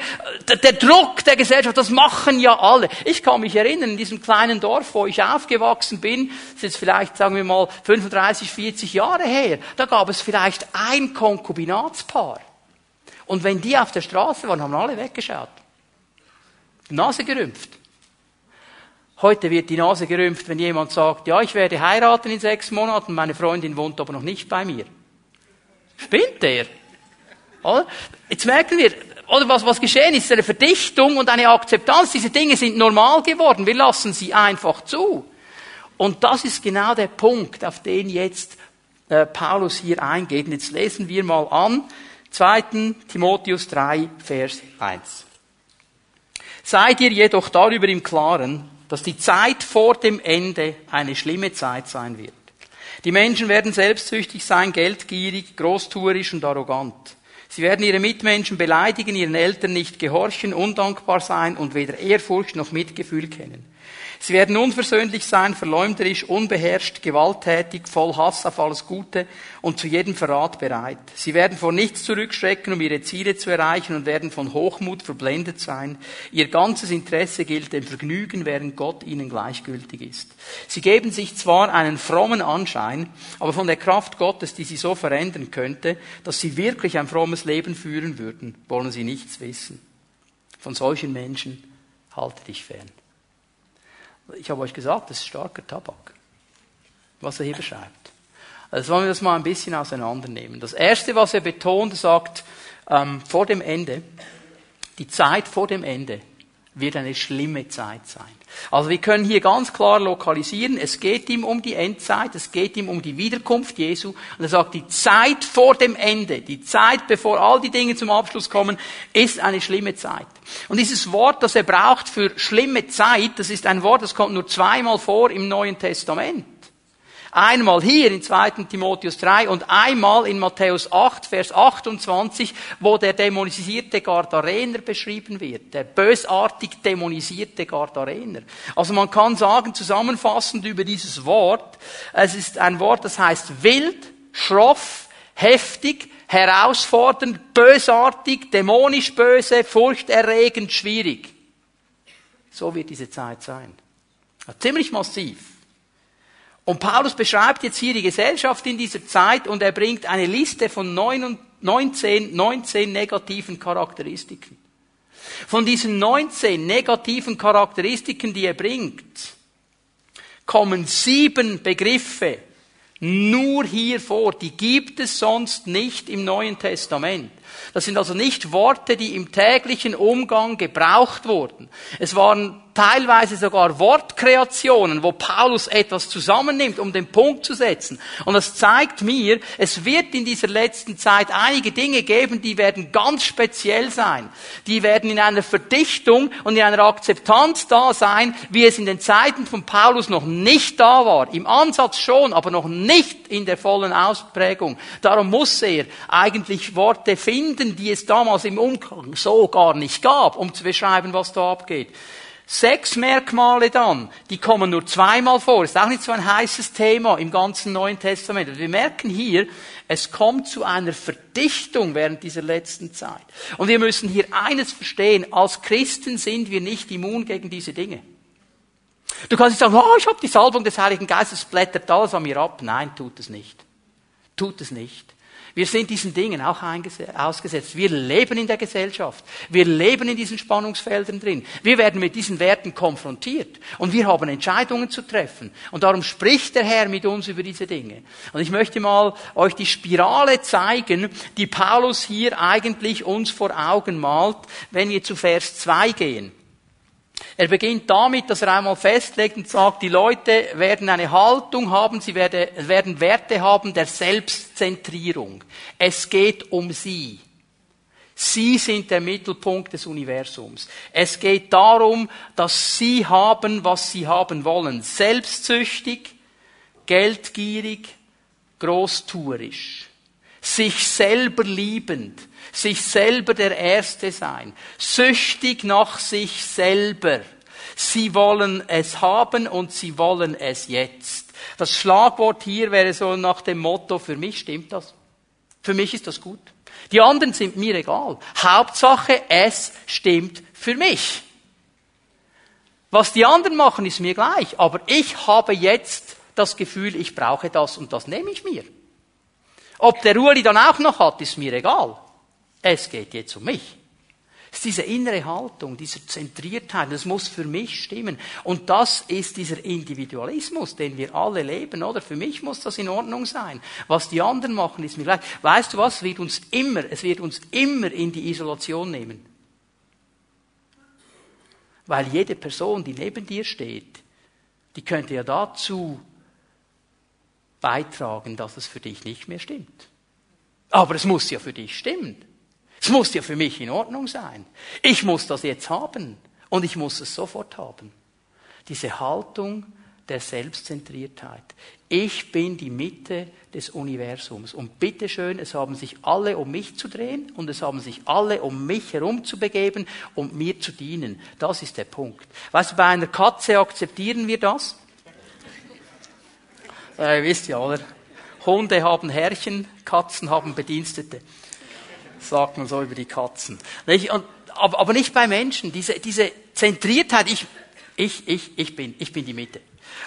der Druck der Gesellschaft, das machen ja alle. Ich kann mich erinnern, in diesem kleinen Dorf, wo ich aufgewachsen bin, ist jetzt vielleicht, sagen wir mal, 35, 40 Jahre her, da gab es vielleicht ein Konkubinatspaar. Und wenn die auf der Straße waren, haben alle weggeschaut. Nase gerümpft. Heute wird die Nase gerümpft, wenn jemand sagt, ja, ich werde heiraten in sechs Monaten, meine Freundin wohnt aber noch nicht bei mir. Spinnt der? Jetzt merken wir, oder was, was geschehen ist, eine Verdichtung und eine Akzeptanz. Diese Dinge sind normal geworden. Wir lassen sie einfach zu. Und das ist genau der Punkt, auf den jetzt äh, Paulus hier eingeht. Und jetzt lesen wir mal an, 2. Timotheus 3, Vers 1. Seid ihr jedoch darüber im Klaren, dass die Zeit vor dem Ende eine schlimme Zeit sein wird. Die Menschen werden selbstsüchtig sein, geldgierig, großtuerisch und arrogant. Sie werden ihre Mitmenschen beleidigen, ihren Eltern nicht gehorchen, undankbar sein und weder Ehrfurcht noch Mitgefühl kennen. Sie werden unversöhnlich sein, verleumderisch, unbeherrscht, gewalttätig, voll Hass auf alles Gute und zu jedem Verrat bereit. Sie werden vor nichts zurückschrecken, um ihre Ziele zu erreichen und werden von Hochmut verblendet sein. Ihr ganzes Interesse gilt dem Vergnügen, während Gott ihnen gleichgültig ist. Sie geben sich zwar einen frommen Anschein, aber von der Kraft Gottes, die sie so verändern könnte, dass sie wirklich ein frommes Leben führen würden, wollen sie nichts wissen. Von solchen Menschen halte dich fern. Ich habe euch gesagt, das ist starker Tabak, was er hier beschreibt. Also wollen wir das mal ein bisschen auseinandernehmen. Das erste, was er betont, sagt, ähm, vor dem Ende, die Zeit vor dem Ende wird eine schlimme Zeit sein. Also wir können hier ganz klar lokalisieren, es geht ihm um die Endzeit, es geht ihm um die Wiederkunft Jesu. Und er sagt, die Zeit vor dem Ende, die Zeit, bevor all die Dinge zum Abschluss kommen, ist eine schlimme Zeit. Und dieses Wort, das er braucht für schlimme Zeit, das ist ein Wort, das kommt nur zweimal vor im Neuen Testament. Einmal hier in 2. Timotheus 3 und einmal in Matthäus 8, Vers 28, wo der dämonisierte Gardarener beschrieben wird. Der bösartig dämonisierte Gardarener. Also man kann sagen, zusammenfassend über dieses Wort, es ist ein Wort, das heißt wild, schroff, heftig, herausfordernd, bösartig, dämonisch böse, furchterregend, schwierig. So wird diese Zeit sein. Ziemlich massiv. Und Paulus beschreibt jetzt hier die Gesellschaft in dieser Zeit und er bringt eine Liste von 19, 19 negativen Charakteristiken. Von diesen 19 negativen Charakteristiken, die er bringt, kommen sieben Begriffe nur hier vor. Die gibt es sonst nicht im Neuen Testament. Das sind also nicht Worte, die im täglichen Umgang gebraucht wurden. Es waren teilweise sogar Wortkreationen, wo Paulus etwas zusammennimmt, um den Punkt zu setzen. Und das zeigt mir, es wird in dieser letzten Zeit einige Dinge geben, die werden ganz speziell sein. Die werden in einer Verdichtung und in einer Akzeptanz da sein, wie es in den Zeiten von Paulus noch nicht da war. Im Ansatz schon, aber noch nicht in der vollen Ausprägung. Darum muss er eigentlich Worte finden, die es damals im Umgang so gar nicht gab, um zu beschreiben, was da abgeht. Sechs Merkmale dann, die kommen nur zweimal vor. Ist auch nicht so ein heißes Thema im ganzen Neuen Testament. Wir merken hier, es kommt zu einer Verdichtung während dieser letzten Zeit. Und wir müssen hier eines verstehen, als Christen sind wir nicht immun gegen diese Dinge. Du kannst nicht sagen, oh, ich habe die Salbung des Heiligen Geistes, blättert alles an mir ab. Nein, tut es nicht. Tut es nicht. Wir sind diesen Dingen auch ausgesetzt. Wir leben in der Gesellschaft. Wir leben in diesen Spannungsfeldern drin. Wir werden mit diesen Werten konfrontiert. Und wir haben Entscheidungen zu treffen. Und darum spricht der Herr mit uns über diese Dinge. Und ich möchte mal euch die Spirale zeigen, die Paulus hier eigentlich uns vor Augen malt, wenn wir zu Vers 2 gehen. Er beginnt damit, dass er einmal festlegt und sagt, die Leute werden eine Haltung haben, sie werden Werte haben der Selbstzentrierung. Es geht um sie. Sie sind der Mittelpunkt des Universums. Es geht darum, dass sie haben, was sie haben wollen. Selbstsüchtig, geldgierig, großtuerisch. Sich selber liebend sich selber der Erste sein, süchtig nach sich selber. Sie wollen es haben und sie wollen es jetzt. Das Schlagwort hier wäre so nach dem Motto, für mich stimmt das. Für mich ist das gut. Die anderen sind mir egal. Hauptsache, es stimmt für mich. Was die anderen machen, ist mir gleich. Aber ich habe jetzt das Gefühl, ich brauche das und das nehme ich mir. Ob der Uli dann auch noch hat, ist mir egal. Es geht jetzt um mich. Es ist diese innere Haltung, diese Zentriertheit, das muss für mich stimmen. Und das ist dieser Individualismus, den wir alle leben, oder? Für mich muss das in Ordnung sein. Was die anderen machen, ist mir gleich. Weißt du was? Es wird uns immer, es wird uns immer in die Isolation nehmen. Weil jede Person, die neben dir steht, die könnte ja dazu beitragen, dass es für dich nicht mehr stimmt. Aber es muss ja für dich stimmen. Es muss ja für mich in Ordnung sein. Ich muss das jetzt haben und ich muss es sofort haben. Diese Haltung der Selbstzentriertheit. Ich bin die Mitte des Universums. Und bitteschön, es haben sich alle um mich zu drehen und es haben sich alle um mich herum zu begeben und mir zu dienen. Das ist der Punkt. Weißt du, bei einer Katze akzeptieren wir das? Äh, wisst ja, oder? Hunde haben Herrchen, Katzen haben Bedienstete. Sagt man so über die Katzen. Aber, nicht bei Menschen. Diese, diese Zentriertheit, ich, ich, ich, ich bin, ich bin die Mitte.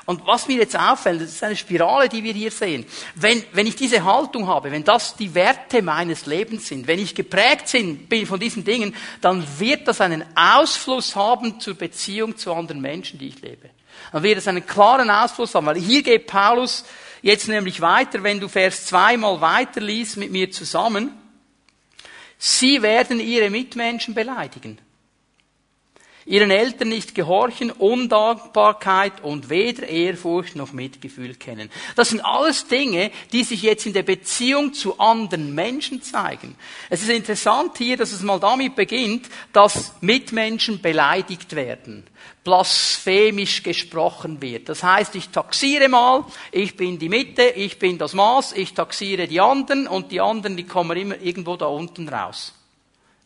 Und was mir jetzt auffällt, das ist eine Spirale, die wir hier sehen. Wenn, wenn ich diese Haltung habe, wenn das die Werte meines Lebens sind, wenn ich geprägt bin von diesen Dingen, dann wird das einen Ausfluss haben zur Beziehung zu anderen Menschen, die ich lebe. Dann wird es einen klaren Ausfluss haben, weil hier geht Paulus jetzt nämlich weiter, wenn du Vers zweimal weiter liest mit mir zusammen. Sie werden ihre Mitmenschen beleidigen ihren Eltern nicht gehorchen, Undankbarkeit und weder Ehrfurcht noch Mitgefühl kennen. Das sind alles Dinge, die sich jetzt in der Beziehung zu anderen Menschen zeigen. Es ist interessant hier, dass es mal damit beginnt, dass Mitmenschen beleidigt werden, blasphemisch gesprochen wird. Das heißt, ich taxiere mal, ich bin die Mitte, ich bin das Maß, ich taxiere die anderen und die anderen, die kommen immer irgendwo da unten raus.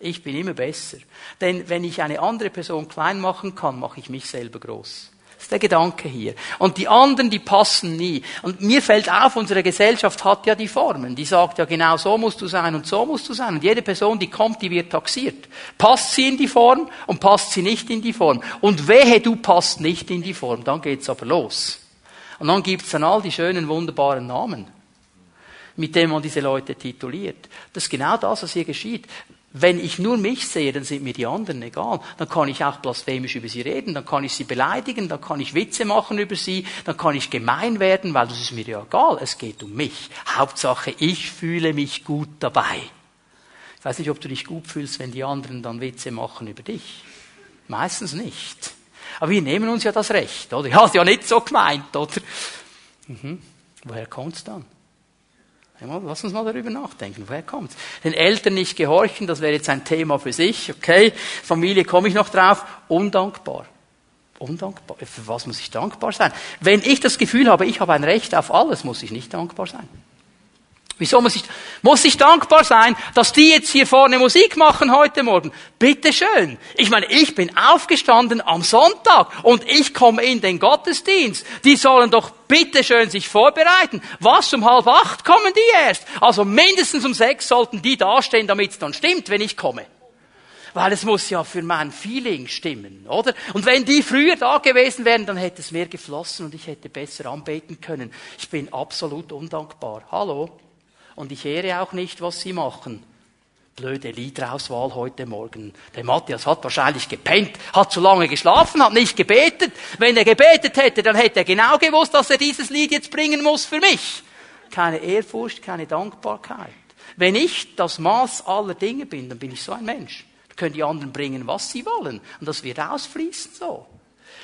Ich bin immer besser. Denn wenn ich eine andere Person klein machen kann, mache ich mich selber groß. Das ist der Gedanke hier. Und die anderen, die passen nie. Und mir fällt auf, unsere Gesellschaft hat ja die Formen. Die sagt ja genau, so musst du sein und so musst du sein. Und jede Person, die kommt, die wird taxiert. Passt sie in die Form und passt sie nicht in die Form. Und wehe, du passt nicht in die Form. Dann geht's aber los. Und dann gibt's dann all die schönen, wunderbaren Namen mit dem man diese Leute tituliert. Das ist genau das, was hier geschieht. Wenn ich nur mich sehe, dann sind mir die anderen egal. Dann kann ich auch blasphemisch über sie reden, dann kann ich sie beleidigen, dann kann ich Witze machen über sie, dann kann ich gemein werden, weil das ist mir ja egal. Es geht um mich. Hauptsache, ich fühle mich gut dabei. Ich weiß nicht, ob du dich gut fühlst, wenn die anderen dann Witze machen über dich. Meistens nicht. Aber wir nehmen uns ja das Recht, oder? Ich habe ja nicht so gemeint, oder? Mhm. Woher kommt's dann? Lass uns mal darüber nachdenken. Woher kommt's? Den Eltern nicht gehorchen, das wäre jetzt ein Thema für sich, okay? Familie komme ich noch drauf. Undankbar. Undankbar. Für was muss ich dankbar sein? Wenn ich das Gefühl habe, ich habe ein Recht auf alles, muss ich nicht dankbar sein. Wieso muss ich, muss ich dankbar sein, dass die jetzt hier vorne Musik machen heute Morgen? Bitte schön. Ich meine, ich bin aufgestanden am Sonntag und ich komme in den Gottesdienst. Die sollen doch bitte schön sich vorbereiten. Was, um halb acht kommen die erst? Also mindestens um sechs sollten die dastehen, damit es dann stimmt, wenn ich komme. Weil es muss ja für mein Feeling stimmen, oder? Und wenn die früher da gewesen wären, dann hätte es mehr geflossen und ich hätte besser anbeten können. Ich bin absolut undankbar. Hallo? Und ich ehre auch nicht, was sie machen. Blöde Liedrauswahl heute Morgen. Der Matthias hat wahrscheinlich gepennt, hat zu lange geschlafen, hat nicht gebetet. Wenn er gebetet hätte, dann hätte er genau gewusst, dass er dieses Lied jetzt bringen muss für mich. Keine Ehrfurcht, keine Dankbarkeit. Wenn ich das Maß aller Dinge bin, dann bin ich so ein Mensch. Dann können die anderen bringen, was sie wollen. Und das wird ausfließen so.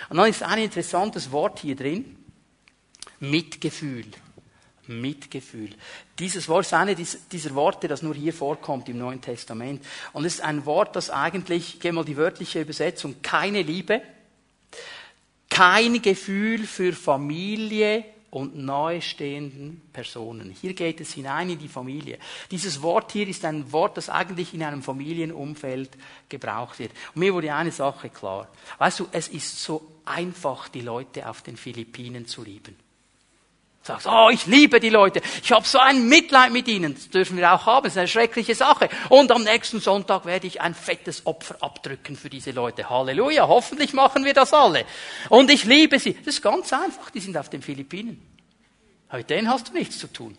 Und dann ist ein interessantes Wort hier drin. Mitgefühl. Mitgefühl. Dieses Wort ist eine dieser Worte, das nur hier vorkommt im Neuen Testament. Und es ist ein Wort, das eigentlich, ich gehe mal die wörtliche Übersetzung, keine Liebe, kein Gefühl für Familie und nahestehenden Personen. Hier geht es hinein in die Familie. Dieses Wort hier ist ein Wort, das eigentlich in einem Familienumfeld gebraucht wird. Und mir wurde eine Sache klar. Weißt du, es ist so einfach, die Leute auf den Philippinen zu lieben. Sagst, oh, ich liebe die Leute, ich habe so ein Mitleid mit ihnen. Das dürfen wir auch haben, das ist eine schreckliche Sache. Und am nächsten Sonntag werde ich ein fettes Opfer abdrücken für diese Leute. Halleluja, hoffentlich machen wir das alle. Und ich liebe sie. Das ist ganz einfach, die sind auf den Philippinen. Mit denen hast du nichts zu tun.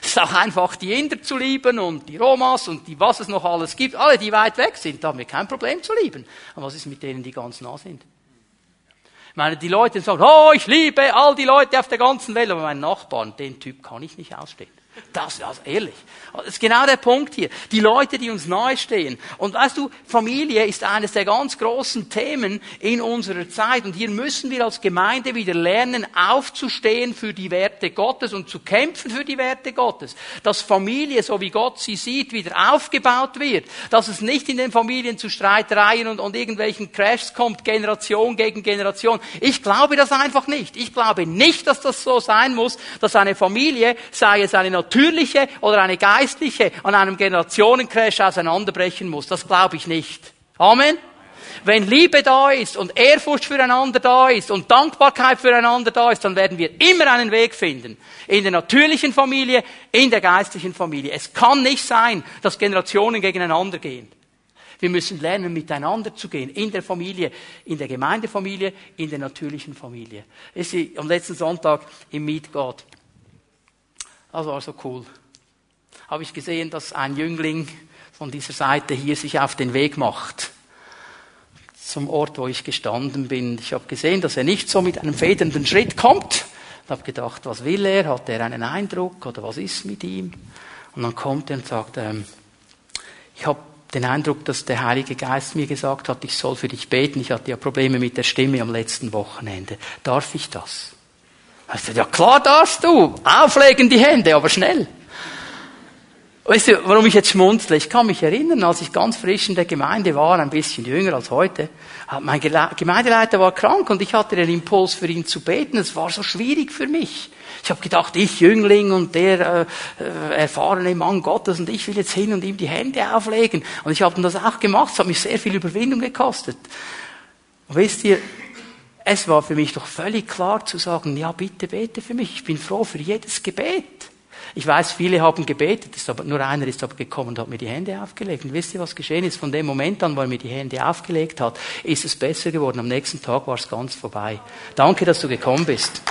Es ist auch einfach, die Inder zu lieben und die Romas und die, was es noch alles gibt. Alle, die weit weg sind, da haben wir kein Problem zu lieben. Aber was ist mit denen, die ganz nah sind? Ich meine, die Leute sagen, oh, ich liebe all die Leute auf der ganzen Welt, aber meinen Nachbarn, den Typ kann ich nicht ausstehen. Das, also ehrlich. Das ist genau der Punkt hier. Die Leute, die uns nahe stehen. Und weißt du, Familie ist eines der ganz großen Themen in unserer Zeit. Und hier müssen wir als Gemeinde wieder lernen, aufzustehen für die Werte Gottes und zu kämpfen für die Werte Gottes. Dass Familie, so wie Gott sie sieht, wieder aufgebaut wird. Dass es nicht in den Familien zu Streitereien und, und irgendwelchen Crashs kommt, Generation gegen Generation. Ich glaube das einfach nicht. Ich glaube nicht, dass das so sein muss, dass eine Familie, sei es eine natürliche oder eine geistliche an einem Generationencrash auseinanderbrechen muss. Das glaube ich nicht. Amen. Wenn Liebe da ist und Ehrfurcht füreinander da ist und Dankbarkeit füreinander da ist, dann werden wir immer einen Weg finden. In der natürlichen Familie, in der geistlichen Familie. Es kann nicht sein, dass Generationen gegeneinander gehen. Wir müssen lernen, miteinander zu gehen. In der Familie, in der Gemeindefamilie, in der natürlichen Familie. Ist am letzten Sonntag im Meet God. Das war so cool. Habe ich gesehen, dass ein Jüngling von dieser Seite hier sich auf den Weg macht zum Ort, wo ich gestanden bin. Ich habe gesehen, dass er nicht so mit einem federnden Schritt kommt. Ich habe gedacht, was will er? Hat er einen Eindruck oder was ist mit ihm? Und dann kommt er und sagt, ähm, ich habe den Eindruck, dass der Heilige Geist mir gesagt hat, ich soll für dich beten. Ich hatte ja Probleme mit der Stimme am letzten Wochenende. Darf ich das? Also, ja klar darfst du. Auflegen die Hände, aber schnell. Weißt du, warum ich jetzt schmunzle? Ich kann mich erinnern, als ich ganz frisch in der Gemeinde war, ein bisschen jünger als heute, mein Gemeindeleiter war krank und ich hatte den Impuls für ihn zu beten. Es war so schwierig für mich. Ich habe gedacht, ich Jüngling und der äh, äh, erfahrene Mann Gottes und ich will jetzt hin und ihm die Hände auflegen. Und ich habe das auch gemacht. Es hat mich sehr viel Überwindung gekostet. Und wisst ihr, es war für mich doch völlig klar zu sagen, ja, bitte bete für mich. Ich bin froh für jedes Gebet. Ich weiß, viele haben gebetet, ist aber, nur einer ist aber gekommen und hat mir die Hände aufgelegt. Und wisst ihr, was geschehen ist? Von dem Moment an, wo er mir die Hände aufgelegt hat, ist es besser geworden. Am nächsten Tag war es ganz vorbei. Danke, dass du gekommen bist.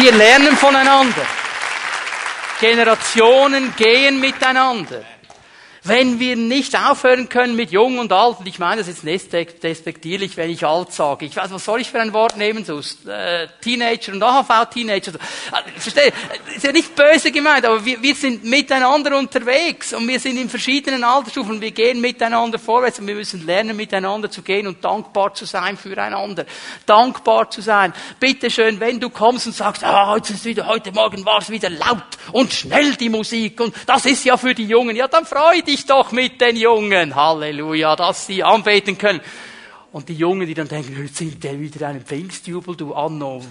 Wir lernen voneinander. Generationen gehen miteinander. Wenn wir nicht aufhören können mit Jung und Alt, und ich meine das jetzt nicht despektierlich, wenn ich alt sage. Ich weiß, was soll ich für ein Wort nehmen? So, äh, Teenager und AHV-Teenager. Äh, verstehe, ist ja nicht böse gemeint, aber wir, wir sind miteinander unterwegs und wir sind in verschiedenen Altersstufen wir gehen miteinander vorwärts und wir müssen lernen, miteinander zu gehen und dankbar zu sein füreinander. Dankbar zu sein. Bitte schön, wenn du kommst und sagst, ah, heute, ist wieder, heute Morgen war es wieder laut und schnell die Musik und das ist ja für die Jungen, ja, dann freu dich dich doch mit den Jungen. Halleluja, dass sie anbeten können. Und die Jungen, die dann denken, jetzt sind der wieder einen Pfingstjubel, du Anno,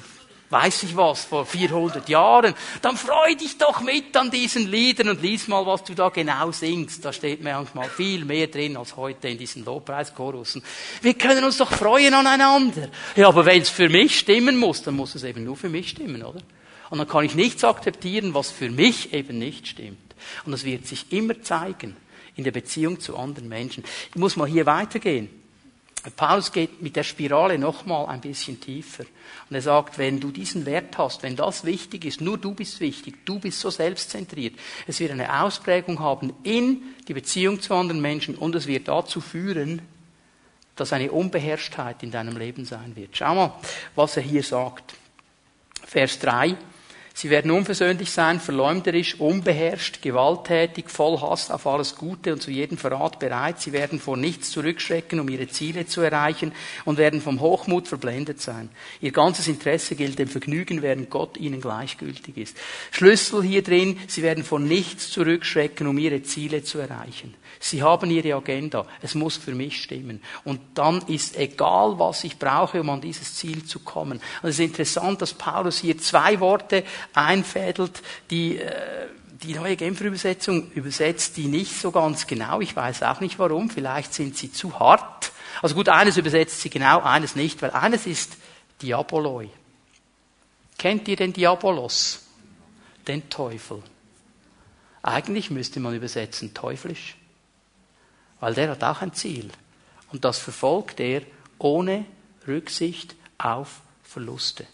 weiß ich was, vor 400 Jahren. Dann freu dich doch mit an diesen Liedern und lies mal, was du da genau singst. Da steht manchmal viel mehr drin als heute in diesen Lobpreischorussen. Wir können uns doch freuen aneinander. Ja, aber wenn es für mich stimmen muss, dann muss es eben nur für mich stimmen, oder? Und dann kann ich nichts akzeptieren, was für mich eben nicht stimmt. Und das wird sich immer zeigen in der Beziehung zu anderen Menschen. Ich muss mal hier weitergehen. Paulus geht mit der Spirale nochmal ein bisschen tiefer. Und er sagt, wenn du diesen Wert hast, wenn das wichtig ist, nur du bist wichtig, du bist so selbstzentriert, es wird eine Ausprägung haben in die Beziehung zu anderen Menschen und es wird dazu führen, dass eine Unbeherrschtheit in deinem Leben sein wird. Schau mal, was er hier sagt. Vers 3. Sie werden unversöhnlich sein, verleumderisch, unbeherrscht, gewalttätig, voll Hass auf alles Gute und zu jedem Verrat bereit. Sie werden vor nichts zurückschrecken, um ihre Ziele zu erreichen und werden vom Hochmut verblendet sein. Ihr ganzes Interesse gilt dem Vergnügen, während Gott ihnen gleichgültig ist. Schlüssel hier drin, sie werden vor nichts zurückschrecken, um ihre Ziele zu erreichen. Sie haben ihre Agenda. Es muss für mich stimmen. Und dann ist egal, was ich brauche, um an dieses Ziel zu kommen. Und es ist interessant, dass Paulus hier zwei Worte einfädelt, die, äh, die neue Genfer Übersetzung übersetzt die nicht so ganz genau. Ich weiß auch nicht warum. Vielleicht sind sie zu hart. Also gut, eines übersetzt sie genau, eines nicht, weil eines ist Diaboloi. Kennt ihr den Diabolos? Den Teufel. Eigentlich müsste man übersetzen teuflisch. Weil der hat auch ein Ziel. Und das verfolgt er ohne Rücksicht auf Verluste.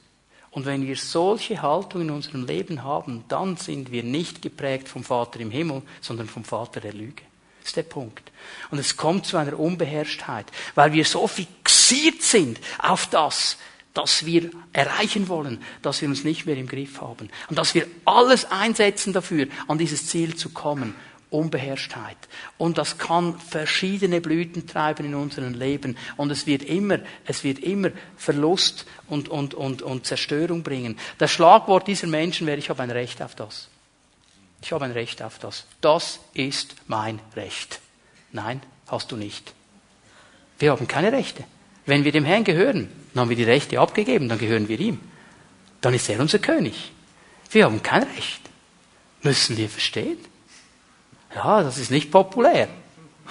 Und wenn wir solche Haltung in unserem Leben haben, dann sind wir nicht geprägt vom Vater im Himmel, sondern vom Vater der Lüge. Das ist der Punkt. Und es kommt zu einer Unbeherrschtheit, weil wir so fixiert sind auf das, das wir erreichen wollen, dass wir uns nicht mehr im Griff haben. Und dass wir alles einsetzen dafür, an dieses Ziel zu kommen. Unbeherrschtheit. Und das kann verschiedene Blüten treiben in unserem Leben. Und es wird immer, es wird immer Verlust und, und, und, und Zerstörung bringen. Das Schlagwort dieser Menschen wäre, ich habe ein Recht auf das. Ich habe ein Recht auf das. Das ist mein Recht. Nein, hast du nicht. Wir haben keine Rechte. Wenn wir dem Herrn gehören, dann haben wir die Rechte abgegeben, dann gehören wir ihm. Dann ist er unser König. Wir haben kein Recht. Müssen wir verstehen. Ja, das ist nicht populär.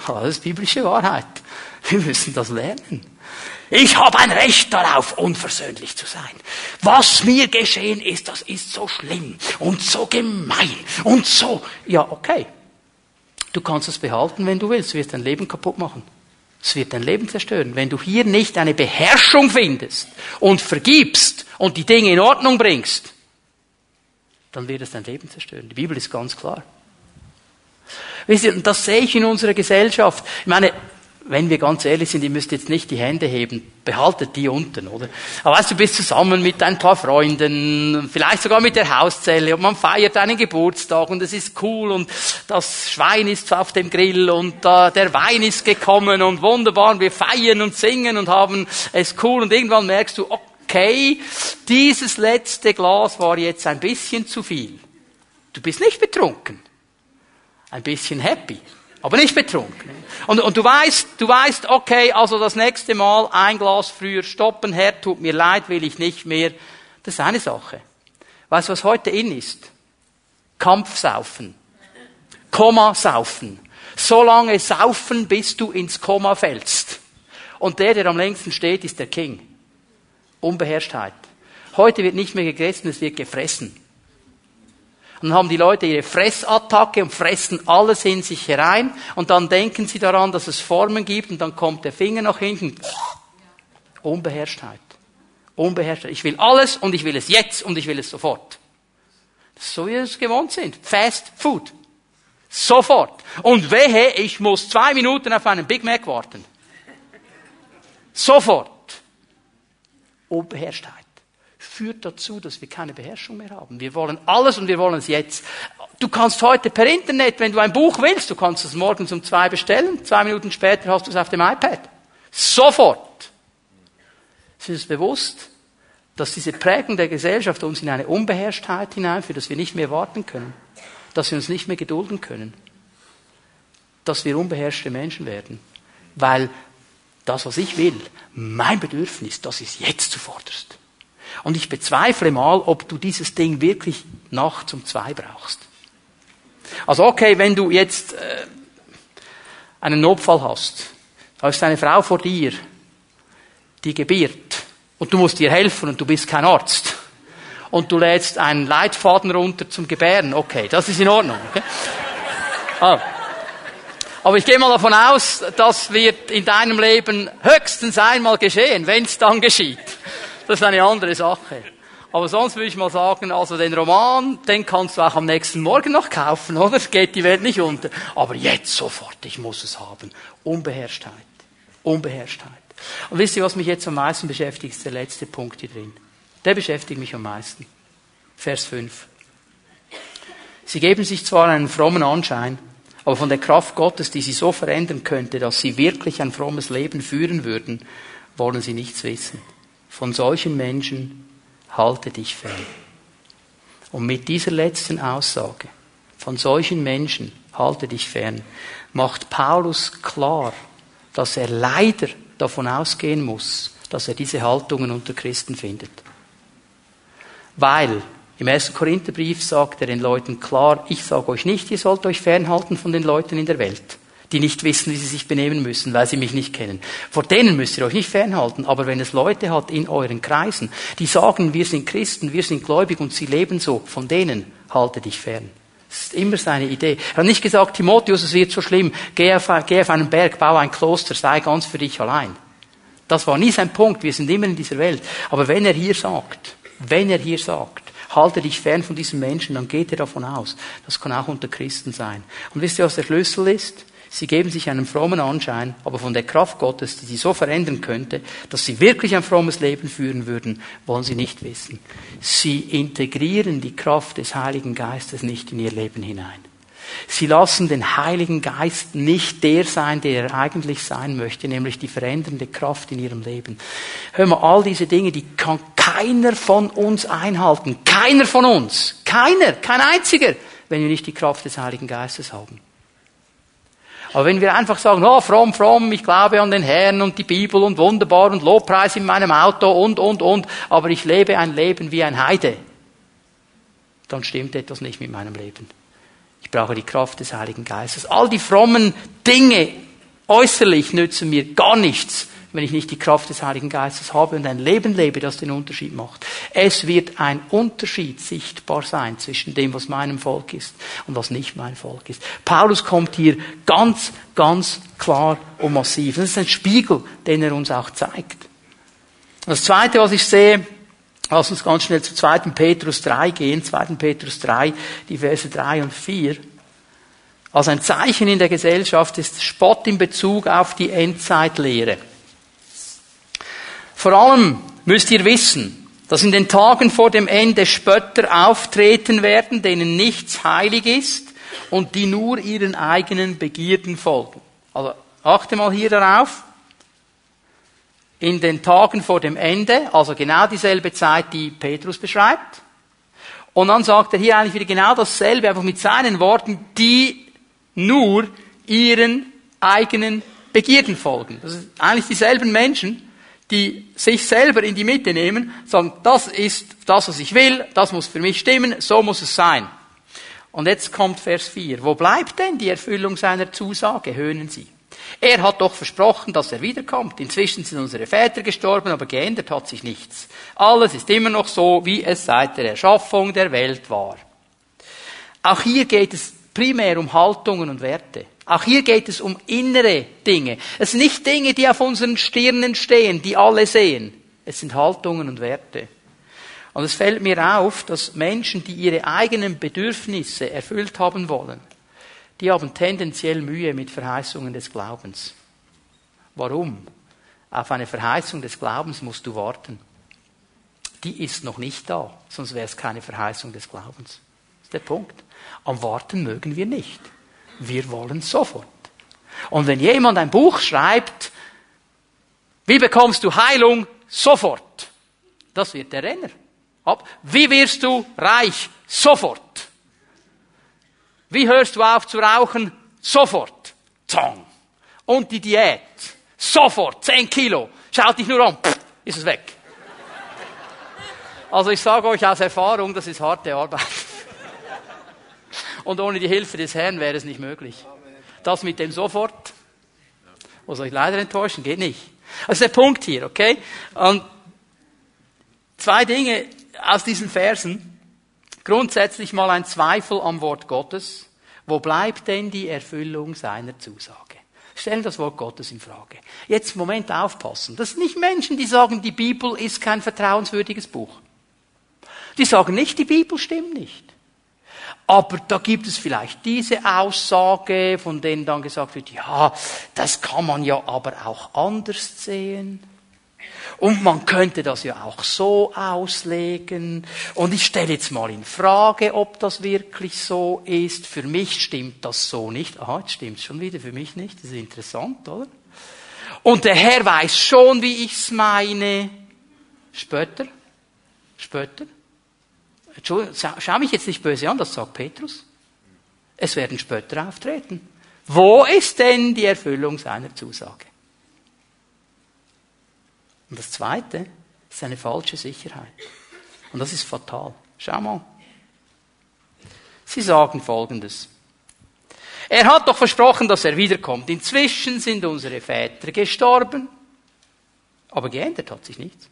Aber das ist biblische Wahrheit. Wir müssen das lernen. Ich habe ein Recht darauf, unversöhnlich zu sein. Was mir geschehen ist, das ist so schlimm und so gemein und so. Ja, okay. Du kannst es behalten, wenn du willst. Du wirst dein Leben kaputt machen. Es wird dein Leben zerstören. Wenn du hier nicht eine Beherrschung findest und vergibst und die Dinge in Ordnung bringst, dann wird es dein Leben zerstören. Die Bibel ist ganz klar. Wisst ihr, das sehe ich in unserer Gesellschaft. Ich meine, wenn wir ganz ehrlich sind, ihr müsst jetzt nicht die Hände heben, behaltet die unten, oder? Aber weißt du, bist zusammen mit ein paar Freunden, vielleicht sogar mit der Hauszelle und man feiert einen Geburtstag und es ist cool und das Schwein ist auf dem Grill und äh, der Wein ist gekommen und wunderbar, und wir feiern und singen und haben es cool und irgendwann merkst du, okay, dieses letzte Glas war jetzt ein bisschen zu viel. Du bist nicht betrunken ein bisschen happy, aber nicht betrunken. Und, und du weißt, du weißt, okay, also das nächste Mal ein Glas früher stoppen, Herr, tut mir leid, will ich nicht mehr. Das ist eine Sache. Weißt du, was heute in ist? Kampfsaufen. Komma saufen. So lange saufen, bis du ins Komma fällst. Und der, der am längsten steht, ist der King. Unbeherrschtheit. Heute wird nicht mehr gegessen, es wird gefressen. Dann haben die Leute ihre Fressattacke und fressen alles in sich herein und dann denken sie daran, dass es Formen gibt und dann kommt der Finger nach hinten. Unbeherrschtheit. Unbeherrschtheit. Ich will alles und ich will es jetzt und ich will es sofort. So wie wir es gewohnt sind. Fast Food. Sofort. Und wehe, ich muss zwei Minuten auf einen Big Mac warten. Sofort. Unbeherrschtheit führt dazu, dass wir keine Beherrschung mehr haben. Wir wollen alles und wir wollen es jetzt. Du kannst heute per Internet, wenn du ein Buch willst, du kannst es morgens um zwei bestellen, zwei Minuten später hast du es auf dem iPad. Sofort. Es ist bewusst, dass diese Prägung der Gesellschaft uns in eine Unbeherrschtheit hineinführt, dass wir nicht mehr warten können, dass wir uns nicht mehr gedulden können, dass wir unbeherrschte Menschen werden, weil das, was ich will, mein Bedürfnis, das ist jetzt zuvorderst. Und ich bezweifle mal, ob du dieses Ding wirklich nachts um zwei brauchst. Also okay, wenn du jetzt äh, einen Notfall hast, da ist eine Frau vor dir, die gebiert und du musst ihr helfen und du bist kein Arzt und du lädst einen Leitfaden runter zum Gebären, okay, das ist in Ordnung. Okay? Ah. Aber ich gehe mal davon aus, das wird in deinem Leben höchstens einmal geschehen, wenn es dann geschieht. Das ist eine andere Sache. Aber sonst würde ich mal sagen, also den Roman, den kannst du auch am nächsten Morgen noch kaufen, oder? Geht die Welt nicht unter. Aber jetzt sofort, ich muss es haben. Unbeherrschtheit. Unbeherrschtheit. Und wisst ihr, was mich jetzt am meisten beschäftigt, ist der letzte Punkt hier drin. Der beschäftigt mich am meisten. Vers 5. Sie geben sich zwar einen frommen Anschein, aber von der Kraft Gottes, die sie so verändern könnte, dass sie wirklich ein frommes Leben führen würden, wollen sie nichts wissen. Von solchen Menschen halte dich fern. Und mit dieser letzten Aussage, von solchen Menschen halte dich fern, macht Paulus klar, dass er leider davon ausgehen muss, dass er diese Haltungen unter Christen findet. Weil im 1. Korintherbrief sagt er den Leuten klar, ich sage euch nicht, ihr sollt euch fernhalten von den Leuten in der Welt. Die nicht wissen, wie sie sich benehmen müssen, weil sie mich nicht kennen. Vor denen müsst ihr euch nicht fernhalten. Aber wenn es Leute hat in euren Kreisen, die sagen, wir sind Christen, wir sind gläubig und sie leben so, von denen halte dich fern. Das ist immer seine Idee. Er hat nicht gesagt, Timotheus, es wird so schlimm, geh auf, geh auf einen Berg, baue ein Kloster, sei ganz für dich allein. Das war nie sein Punkt, wir sind immer in dieser Welt. Aber wenn er hier sagt, wenn er hier sagt, halte dich fern von diesen Menschen, dann geht er davon aus, das kann auch unter Christen sein. Und wisst ihr, was der Schlüssel ist? Sie geben sich einen frommen Anschein, aber von der Kraft Gottes, die sie so verändern könnte, dass sie wirklich ein frommes Leben führen würden, wollen sie nicht wissen. Sie integrieren die Kraft des Heiligen Geistes nicht in ihr Leben hinein. Sie lassen den Heiligen Geist nicht der sein, der er eigentlich sein möchte, nämlich die verändernde Kraft in ihrem Leben. Hör mal, all diese Dinge, die kann keiner von uns einhalten. Keiner von uns. Keiner. Kein einziger. Wenn wir nicht die Kraft des Heiligen Geistes haben. Aber wenn wir einfach sagen, oh, fromm, fromm, ich glaube an den Herrn und die Bibel und wunderbar und Lobpreis in meinem Auto und, und, und, aber ich lebe ein Leben wie ein Heide, dann stimmt etwas nicht mit meinem Leben. Ich brauche die Kraft des Heiligen Geistes. All die frommen Dinge äußerlich nützen mir gar nichts, wenn ich nicht die Kraft des Heiligen Geistes habe und ein Leben lebe, das den Unterschied macht. Es wird ein Unterschied sichtbar sein zwischen dem, was meinem Volk ist und was nicht mein Volk ist. Paulus kommt hier ganz, ganz klar und massiv. Das ist ein Spiegel, den er uns auch zeigt. Das Zweite, was ich sehe, Lass uns ganz schnell zu 2. Petrus 3 gehen, 2. Petrus 3, die Verse 3 und 4. Als ein Zeichen in der Gesellschaft ist Spott in Bezug auf die Endzeitlehre. Vor allem müsst ihr wissen, dass in den Tagen vor dem Ende Spötter auftreten werden, denen nichts heilig ist und die nur ihren eigenen Begierden folgen. Also achte mal hier darauf. In den Tagen vor dem Ende, also genau dieselbe Zeit, die Petrus beschreibt. Und dann sagt er hier eigentlich wieder genau dasselbe, einfach mit seinen Worten, die nur ihren eigenen Begierden folgen. Das sind eigentlich dieselben Menschen, die sich selber in die Mitte nehmen, sagen, das ist das, was ich will, das muss für mich stimmen, so muss es sein. Und jetzt kommt Vers 4. Wo bleibt denn die Erfüllung seiner Zusage, höhnen Sie? Er hat doch versprochen, dass er wiederkommt. Inzwischen sind unsere Väter gestorben, aber geändert hat sich nichts. Alles ist immer noch so, wie es seit der Erschaffung der Welt war. Auch hier geht es primär um Haltungen und Werte. Auch hier geht es um innere Dinge. Es sind nicht Dinge, die auf unseren Stirnen stehen, die alle sehen. Es sind Haltungen und Werte. Und es fällt mir auf, dass Menschen, die ihre eigenen Bedürfnisse erfüllt haben wollen, die haben tendenziell Mühe mit Verheißungen des Glaubens. Warum? Auf eine Verheißung des Glaubens musst du warten. Die ist noch nicht da, sonst wäre es keine Verheißung des Glaubens. Das ist der Punkt. Am Warten mögen wir nicht. Wir wollen sofort. Und wenn jemand ein Buch schreibt, wie bekommst du Heilung? Sofort. Das wird der Renner. Wie wirst du reich? Sofort. Wie hörst du auf zu rauchen? Sofort. Zong. Und die Diät. Sofort. Zehn Kilo. Schaut dich nur an. Ist es weg. Also ich sage euch aus Erfahrung, das ist harte Arbeit. Und ohne die Hilfe des Herrn wäre es nicht möglich. Das mit dem sofort, muss euch leider enttäuschen, geht nicht. Das ist der Punkt hier, okay? Und zwei Dinge aus diesen Versen. Grundsätzlich mal ein Zweifel am Wort Gottes. Wo bleibt denn die Erfüllung seiner Zusage? Stellen das Wort Gottes in Frage. Jetzt Moment aufpassen. Das sind nicht Menschen, die sagen, die Bibel ist kein vertrauenswürdiges Buch. Die sagen nicht, die Bibel stimmt nicht. Aber da gibt es vielleicht diese Aussage, von denen dann gesagt wird, ja, das kann man ja aber auch anders sehen. Und man könnte das ja auch so auslegen. Und ich stelle jetzt mal in Frage, ob das wirklich so ist. Für mich stimmt das so nicht. Aha, jetzt stimmt schon wieder für mich nicht. Das ist interessant, oder? Und der Herr weiß schon, wie ich's meine. Später? Später? Schau mich jetzt nicht böse an, das sagt Petrus. Es werden Spötter auftreten. Wo ist denn die Erfüllung seiner Zusage? Und das Zweite ist eine falsche Sicherheit. Und das ist fatal. Schau mal. Sie sagen Folgendes. Er hat doch versprochen, dass er wiederkommt. Inzwischen sind unsere Väter gestorben. Aber geändert hat sich nichts.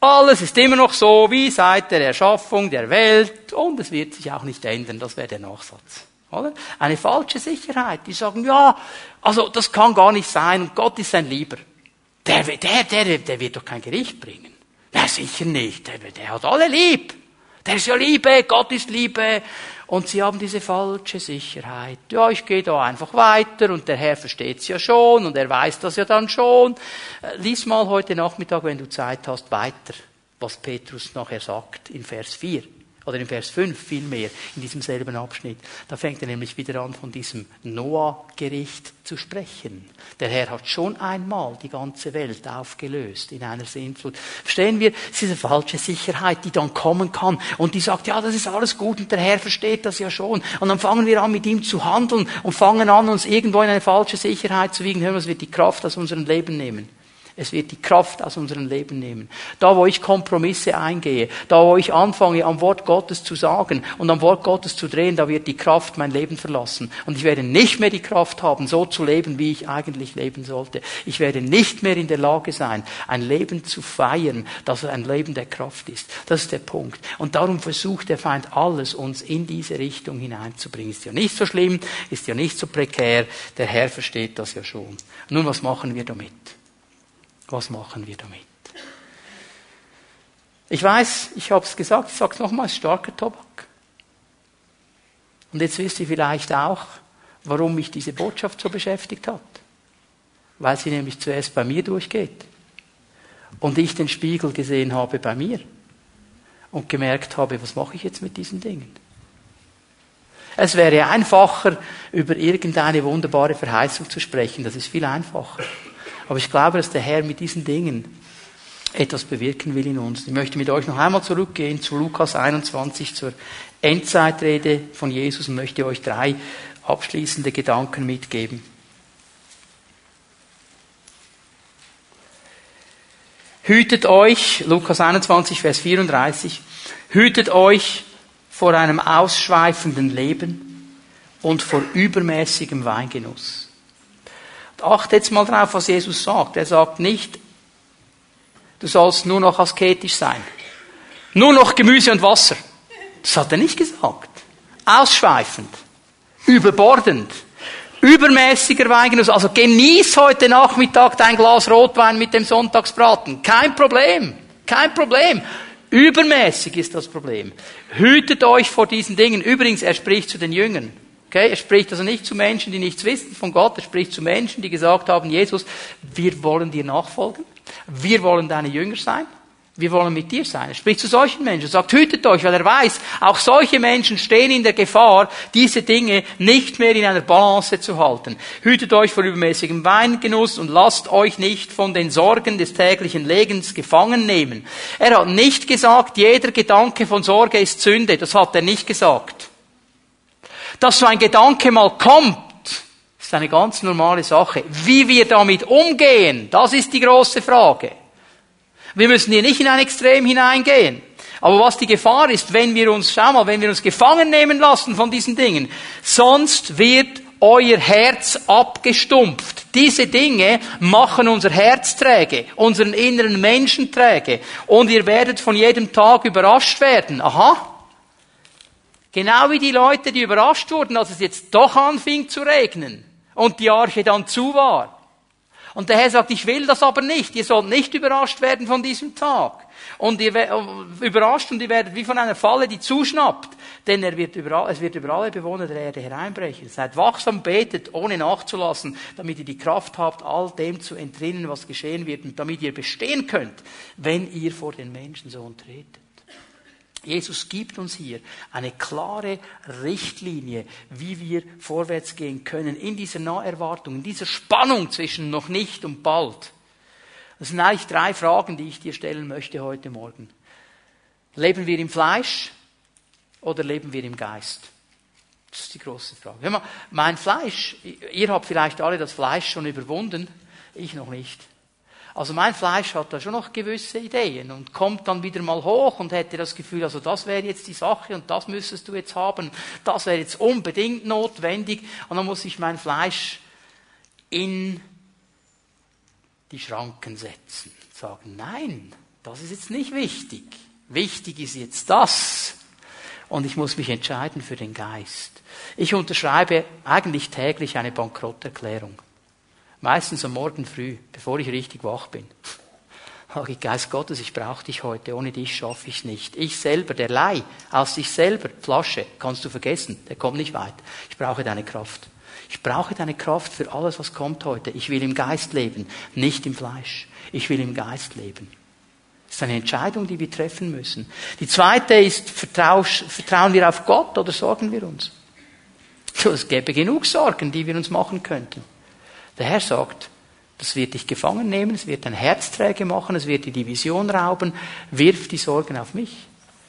Alles ist immer noch so wie seit der Erschaffung der Welt und es wird sich auch nicht ändern. Das wäre der Nachsatz. Oder? Eine falsche Sicherheit. Die sagen, ja, also das kann gar nicht sein. Gott ist ein Lieber. Der, der, der, der wird doch kein Gericht bringen. Na, sicher nicht. Der, der hat alle lieb. Der ist ja Liebe, Gott ist Liebe. Und sie haben diese falsche Sicherheit. Ja, ich gehe da einfach weiter und der Herr versteht's ja schon und er weiß das ja dann schon. Äh, lies mal heute Nachmittag, wenn du Zeit hast, weiter, was Petrus nachher sagt in Vers 4 oder in Vers 5 vielmehr, in diesem selben Abschnitt. Da fängt er nämlich wieder an, von diesem Noah-Gericht zu sprechen. Der Herr hat schon einmal die ganze Welt aufgelöst in einer Sintflut. Verstehen wir, es ist eine falsche Sicherheit, die dann kommen kann und die sagt, ja, das ist alles gut und der Herr versteht das ja schon. Und dann fangen wir an, mit ihm zu handeln und fangen an, uns irgendwo in eine falsche Sicherheit zu wiegen. Hören, was wird die Kraft aus unserem Leben nehmen. Es wird die Kraft aus unserem Leben nehmen. Da, wo ich Kompromisse eingehe, da, wo ich anfange, am Wort Gottes zu sagen und am Wort Gottes zu drehen, da wird die Kraft mein Leben verlassen. Und ich werde nicht mehr die Kraft haben, so zu leben, wie ich eigentlich leben sollte. Ich werde nicht mehr in der Lage sein, ein Leben zu feiern, das ein Leben der Kraft ist. Das ist der Punkt. Und darum versucht der Feind alles, uns in diese Richtung hineinzubringen. Ist ja nicht so schlimm, ist ja nicht so prekär. Der Herr versteht das ja schon. Nun, was machen wir damit? Was machen wir damit? Ich weiß, ich habe es gesagt, ich sage es nochmals, starker Tobak. Und jetzt wisst ihr vielleicht auch, warum mich diese Botschaft so beschäftigt hat. Weil sie nämlich zuerst bei mir durchgeht. Und ich den Spiegel gesehen habe bei mir. Und gemerkt habe, was mache ich jetzt mit diesen Dingen? Es wäre einfacher, über irgendeine wunderbare Verheißung zu sprechen. Das ist viel einfacher. Aber ich glaube, dass der Herr mit diesen Dingen etwas bewirken will in uns. Ich möchte mit euch noch einmal zurückgehen zu Lukas 21, zur Endzeitrede von Jesus und möchte euch drei abschließende Gedanken mitgeben. Hütet euch, Lukas 21, Vers 34, hütet euch vor einem ausschweifenden Leben und vor übermäßigem Weingenuss. Achte jetzt mal drauf, was Jesus sagt. Er sagt nicht, du sollst nur noch asketisch sein. Nur noch Gemüse und Wasser. Das hat er nicht gesagt. Ausschweifend. Überbordend. Übermäßiger Weingenuss. Also genieß heute Nachmittag dein Glas Rotwein mit dem Sonntagsbraten. Kein Problem. Kein Problem. Übermäßig ist das Problem. Hütet euch vor diesen Dingen. Übrigens, er spricht zu den Jüngern. Okay, er spricht also nicht zu Menschen, die nichts wissen von Gott, er spricht zu Menschen, die gesagt haben, Jesus, wir wollen dir nachfolgen, wir wollen deine Jünger sein, wir wollen mit dir sein. Er spricht zu solchen Menschen, sagt, hütet euch, weil er weiß, auch solche Menschen stehen in der Gefahr, diese Dinge nicht mehr in einer Balance zu halten. Hütet euch vor übermäßigem Weingenuss und lasst euch nicht von den Sorgen des täglichen Lebens gefangen nehmen. Er hat nicht gesagt, jeder Gedanke von Sorge ist Sünde, das hat er nicht gesagt. Dass so ein Gedanke mal kommt, ist eine ganz normale Sache. Wie wir damit umgehen, das ist die große Frage. Wir müssen hier nicht in ein Extrem hineingehen. Aber was die Gefahr ist, wenn wir uns, schau mal, wenn wir uns gefangen nehmen lassen von diesen Dingen, sonst wird euer Herz abgestumpft. Diese Dinge machen unser Herz träge, unseren inneren Menschen träge. Und ihr werdet von jedem Tag überrascht werden. Aha, Genau wie die Leute, die überrascht wurden, als es jetzt doch anfing zu regnen und die Arche dann zu war. Und der Herr sagt, ich will das aber nicht. Ihr sollt nicht überrascht werden von diesem Tag. Und ihr überrascht und ihr werdet wie von einer Falle, die zuschnappt. Denn er wird überall, es wird über alle Bewohner der Erde hereinbrechen. Seid wachsam, betet, ohne nachzulassen, damit ihr die Kraft habt, all dem zu entrinnen, was geschehen wird und damit ihr bestehen könnt, wenn ihr vor den Menschensohn tretet. Jesus gibt uns hier eine klare Richtlinie, wie wir vorwärts gehen können in dieser Naherwartung, in dieser Spannung zwischen noch nicht und bald. Das sind eigentlich drei Fragen, die ich dir stellen möchte heute Morgen. Leben wir im Fleisch oder leben wir im Geist? Das ist die große Frage. Hör mal, mein Fleisch, ihr habt vielleicht alle das Fleisch schon überwunden, ich noch nicht. Also mein Fleisch hat da schon noch gewisse Ideen und kommt dann wieder mal hoch und hätte das Gefühl, also das wäre jetzt die Sache und das müsstest du jetzt haben, das wäre jetzt unbedingt notwendig und dann muss ich mein Fleisch in die Schranken setzen. Sagen, nein, das ist jetzt nicht wichtig. Wichtig ist jetzt das. Und ich muss mich entscheiden für den Geist. Ich unterschreibe eigentlich täglich eine Bankrotterklärung. Meistens am Morgen früh, bevor ich richtig wach bin. Sage ich, Geist Gottes, ich brauche dich heute, ohne dich schaffe ich nicht. Ich selber, der Leih, aus sich selber, Flasche, kannst du vergessen, der kommt nicht weit. Ich brauche deine Kraft. Ich brauche deine Kraft für alles, was kommt heute. Ich will im Geist leben, nicht im Fleisch. Ich will im Geist leben. Das ist eine Entscheidung, die wir treffen müssen. Die zweite ist, vertrauen wir auf Gott oder sorgen wir uns? Es gäbe genug Sorgen, die wir uns machen könnten. Der Herr sagt, das wird dich gefangen nehmen, es wird dein Herz träge machen, es wird dir die Vision rauben, wirf die Sorgen auf mich.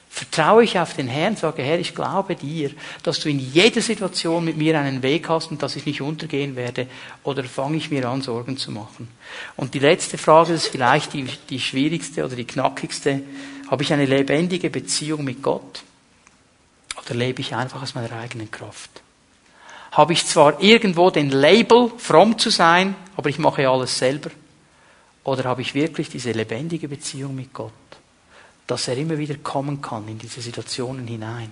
Vertraue ich auf den Herrn, sage Herr, ich glaube dir, dass du in jeder Situation mit mir einen Weg hast und dass ich nicht untergehen werde, oder fange ich mir an, Sorgen zu machen? Und die letzte Frage ist vielleicht die, die schwierigste oder die knackigste. Habe ich eine lebendige Beziehung mit Gott? Oder lebe ich einfach aus meiner eigenen Kraft? Habe ich zwar irgendwo den Label, fromm zu sein, aber ich mache alles selber? Oder habe ich wirklich diese lebendige Beziehung mit Gott? dass er immer wieder kommen kann in diese Situationen hinein.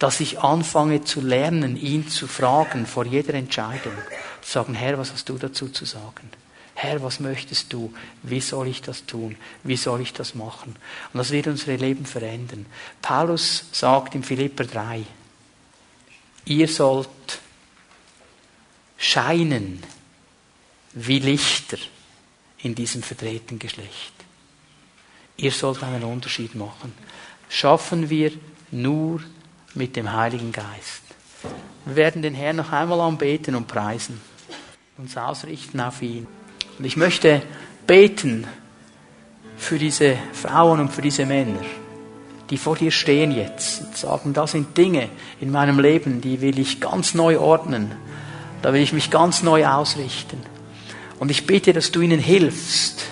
Dass ich anfange zu lernen, ihn zu fragen vor jeder Entscheidung. Zu sagen, Herr, was hast du dazu zu sagen? Herr, was möchtest du? Wie soll ich das tun? Wie soll ich das machen? Und das wird unsere Leben verändern. Paulus sagt in Philipper 3, ihr sollt scheinen wie Lichter in diesem verdrehten Geschlecht. Ihr sollt einen Unterschied machen. Schaffen wir nur mit dem Heiligen Geist. Wir werden den Herrn noch einmal anbeten und preisen. Uns ausrichten auf ihn. Und ich möchte beten für diese Frauen und für diese Männer, die vor dir stehen jetzt und sagen, das sind Dinge in meinem Leben, die will ich ganz neu ordnen. Da will ich mich ganz neu ausrichten. Und ich bitte, dass du ihnen hilfst,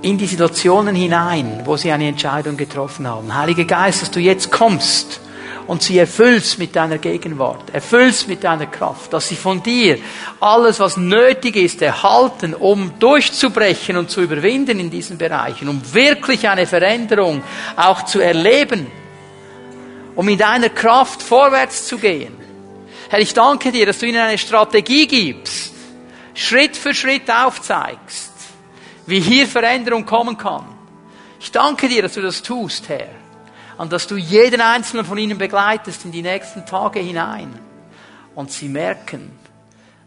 in die Situationen hinein, wo sie eine Entscheidung getroffen haben. Heiliger Geist, dass du jetzt kommst und sie erfüllst mit deiner Gegenwart, erfüllst mit deiner Kraft, dass sie von dir alles, was nötig ist, erhalten, um durchzubrechen und zu überwinden in diesen Bereichen, um wirklich eine Veränderung auch zu erleben, um in deiner Kraft vorwärts zu gehen. Herr, ich danke dir, dass du ihnen eine Strategie gibst, Schritt für Schritt aufzeigst, wie hier Veränderung kommen kann. Ich danke dir, dass du das tust, Herr. Und dass du jeden einzelnen von ihnen begleitest in die nächsten Tage hinein. Und sie merken,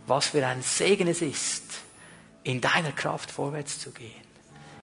was für ein Segen es ist, in deiner Kraft vorwärts zu gehen.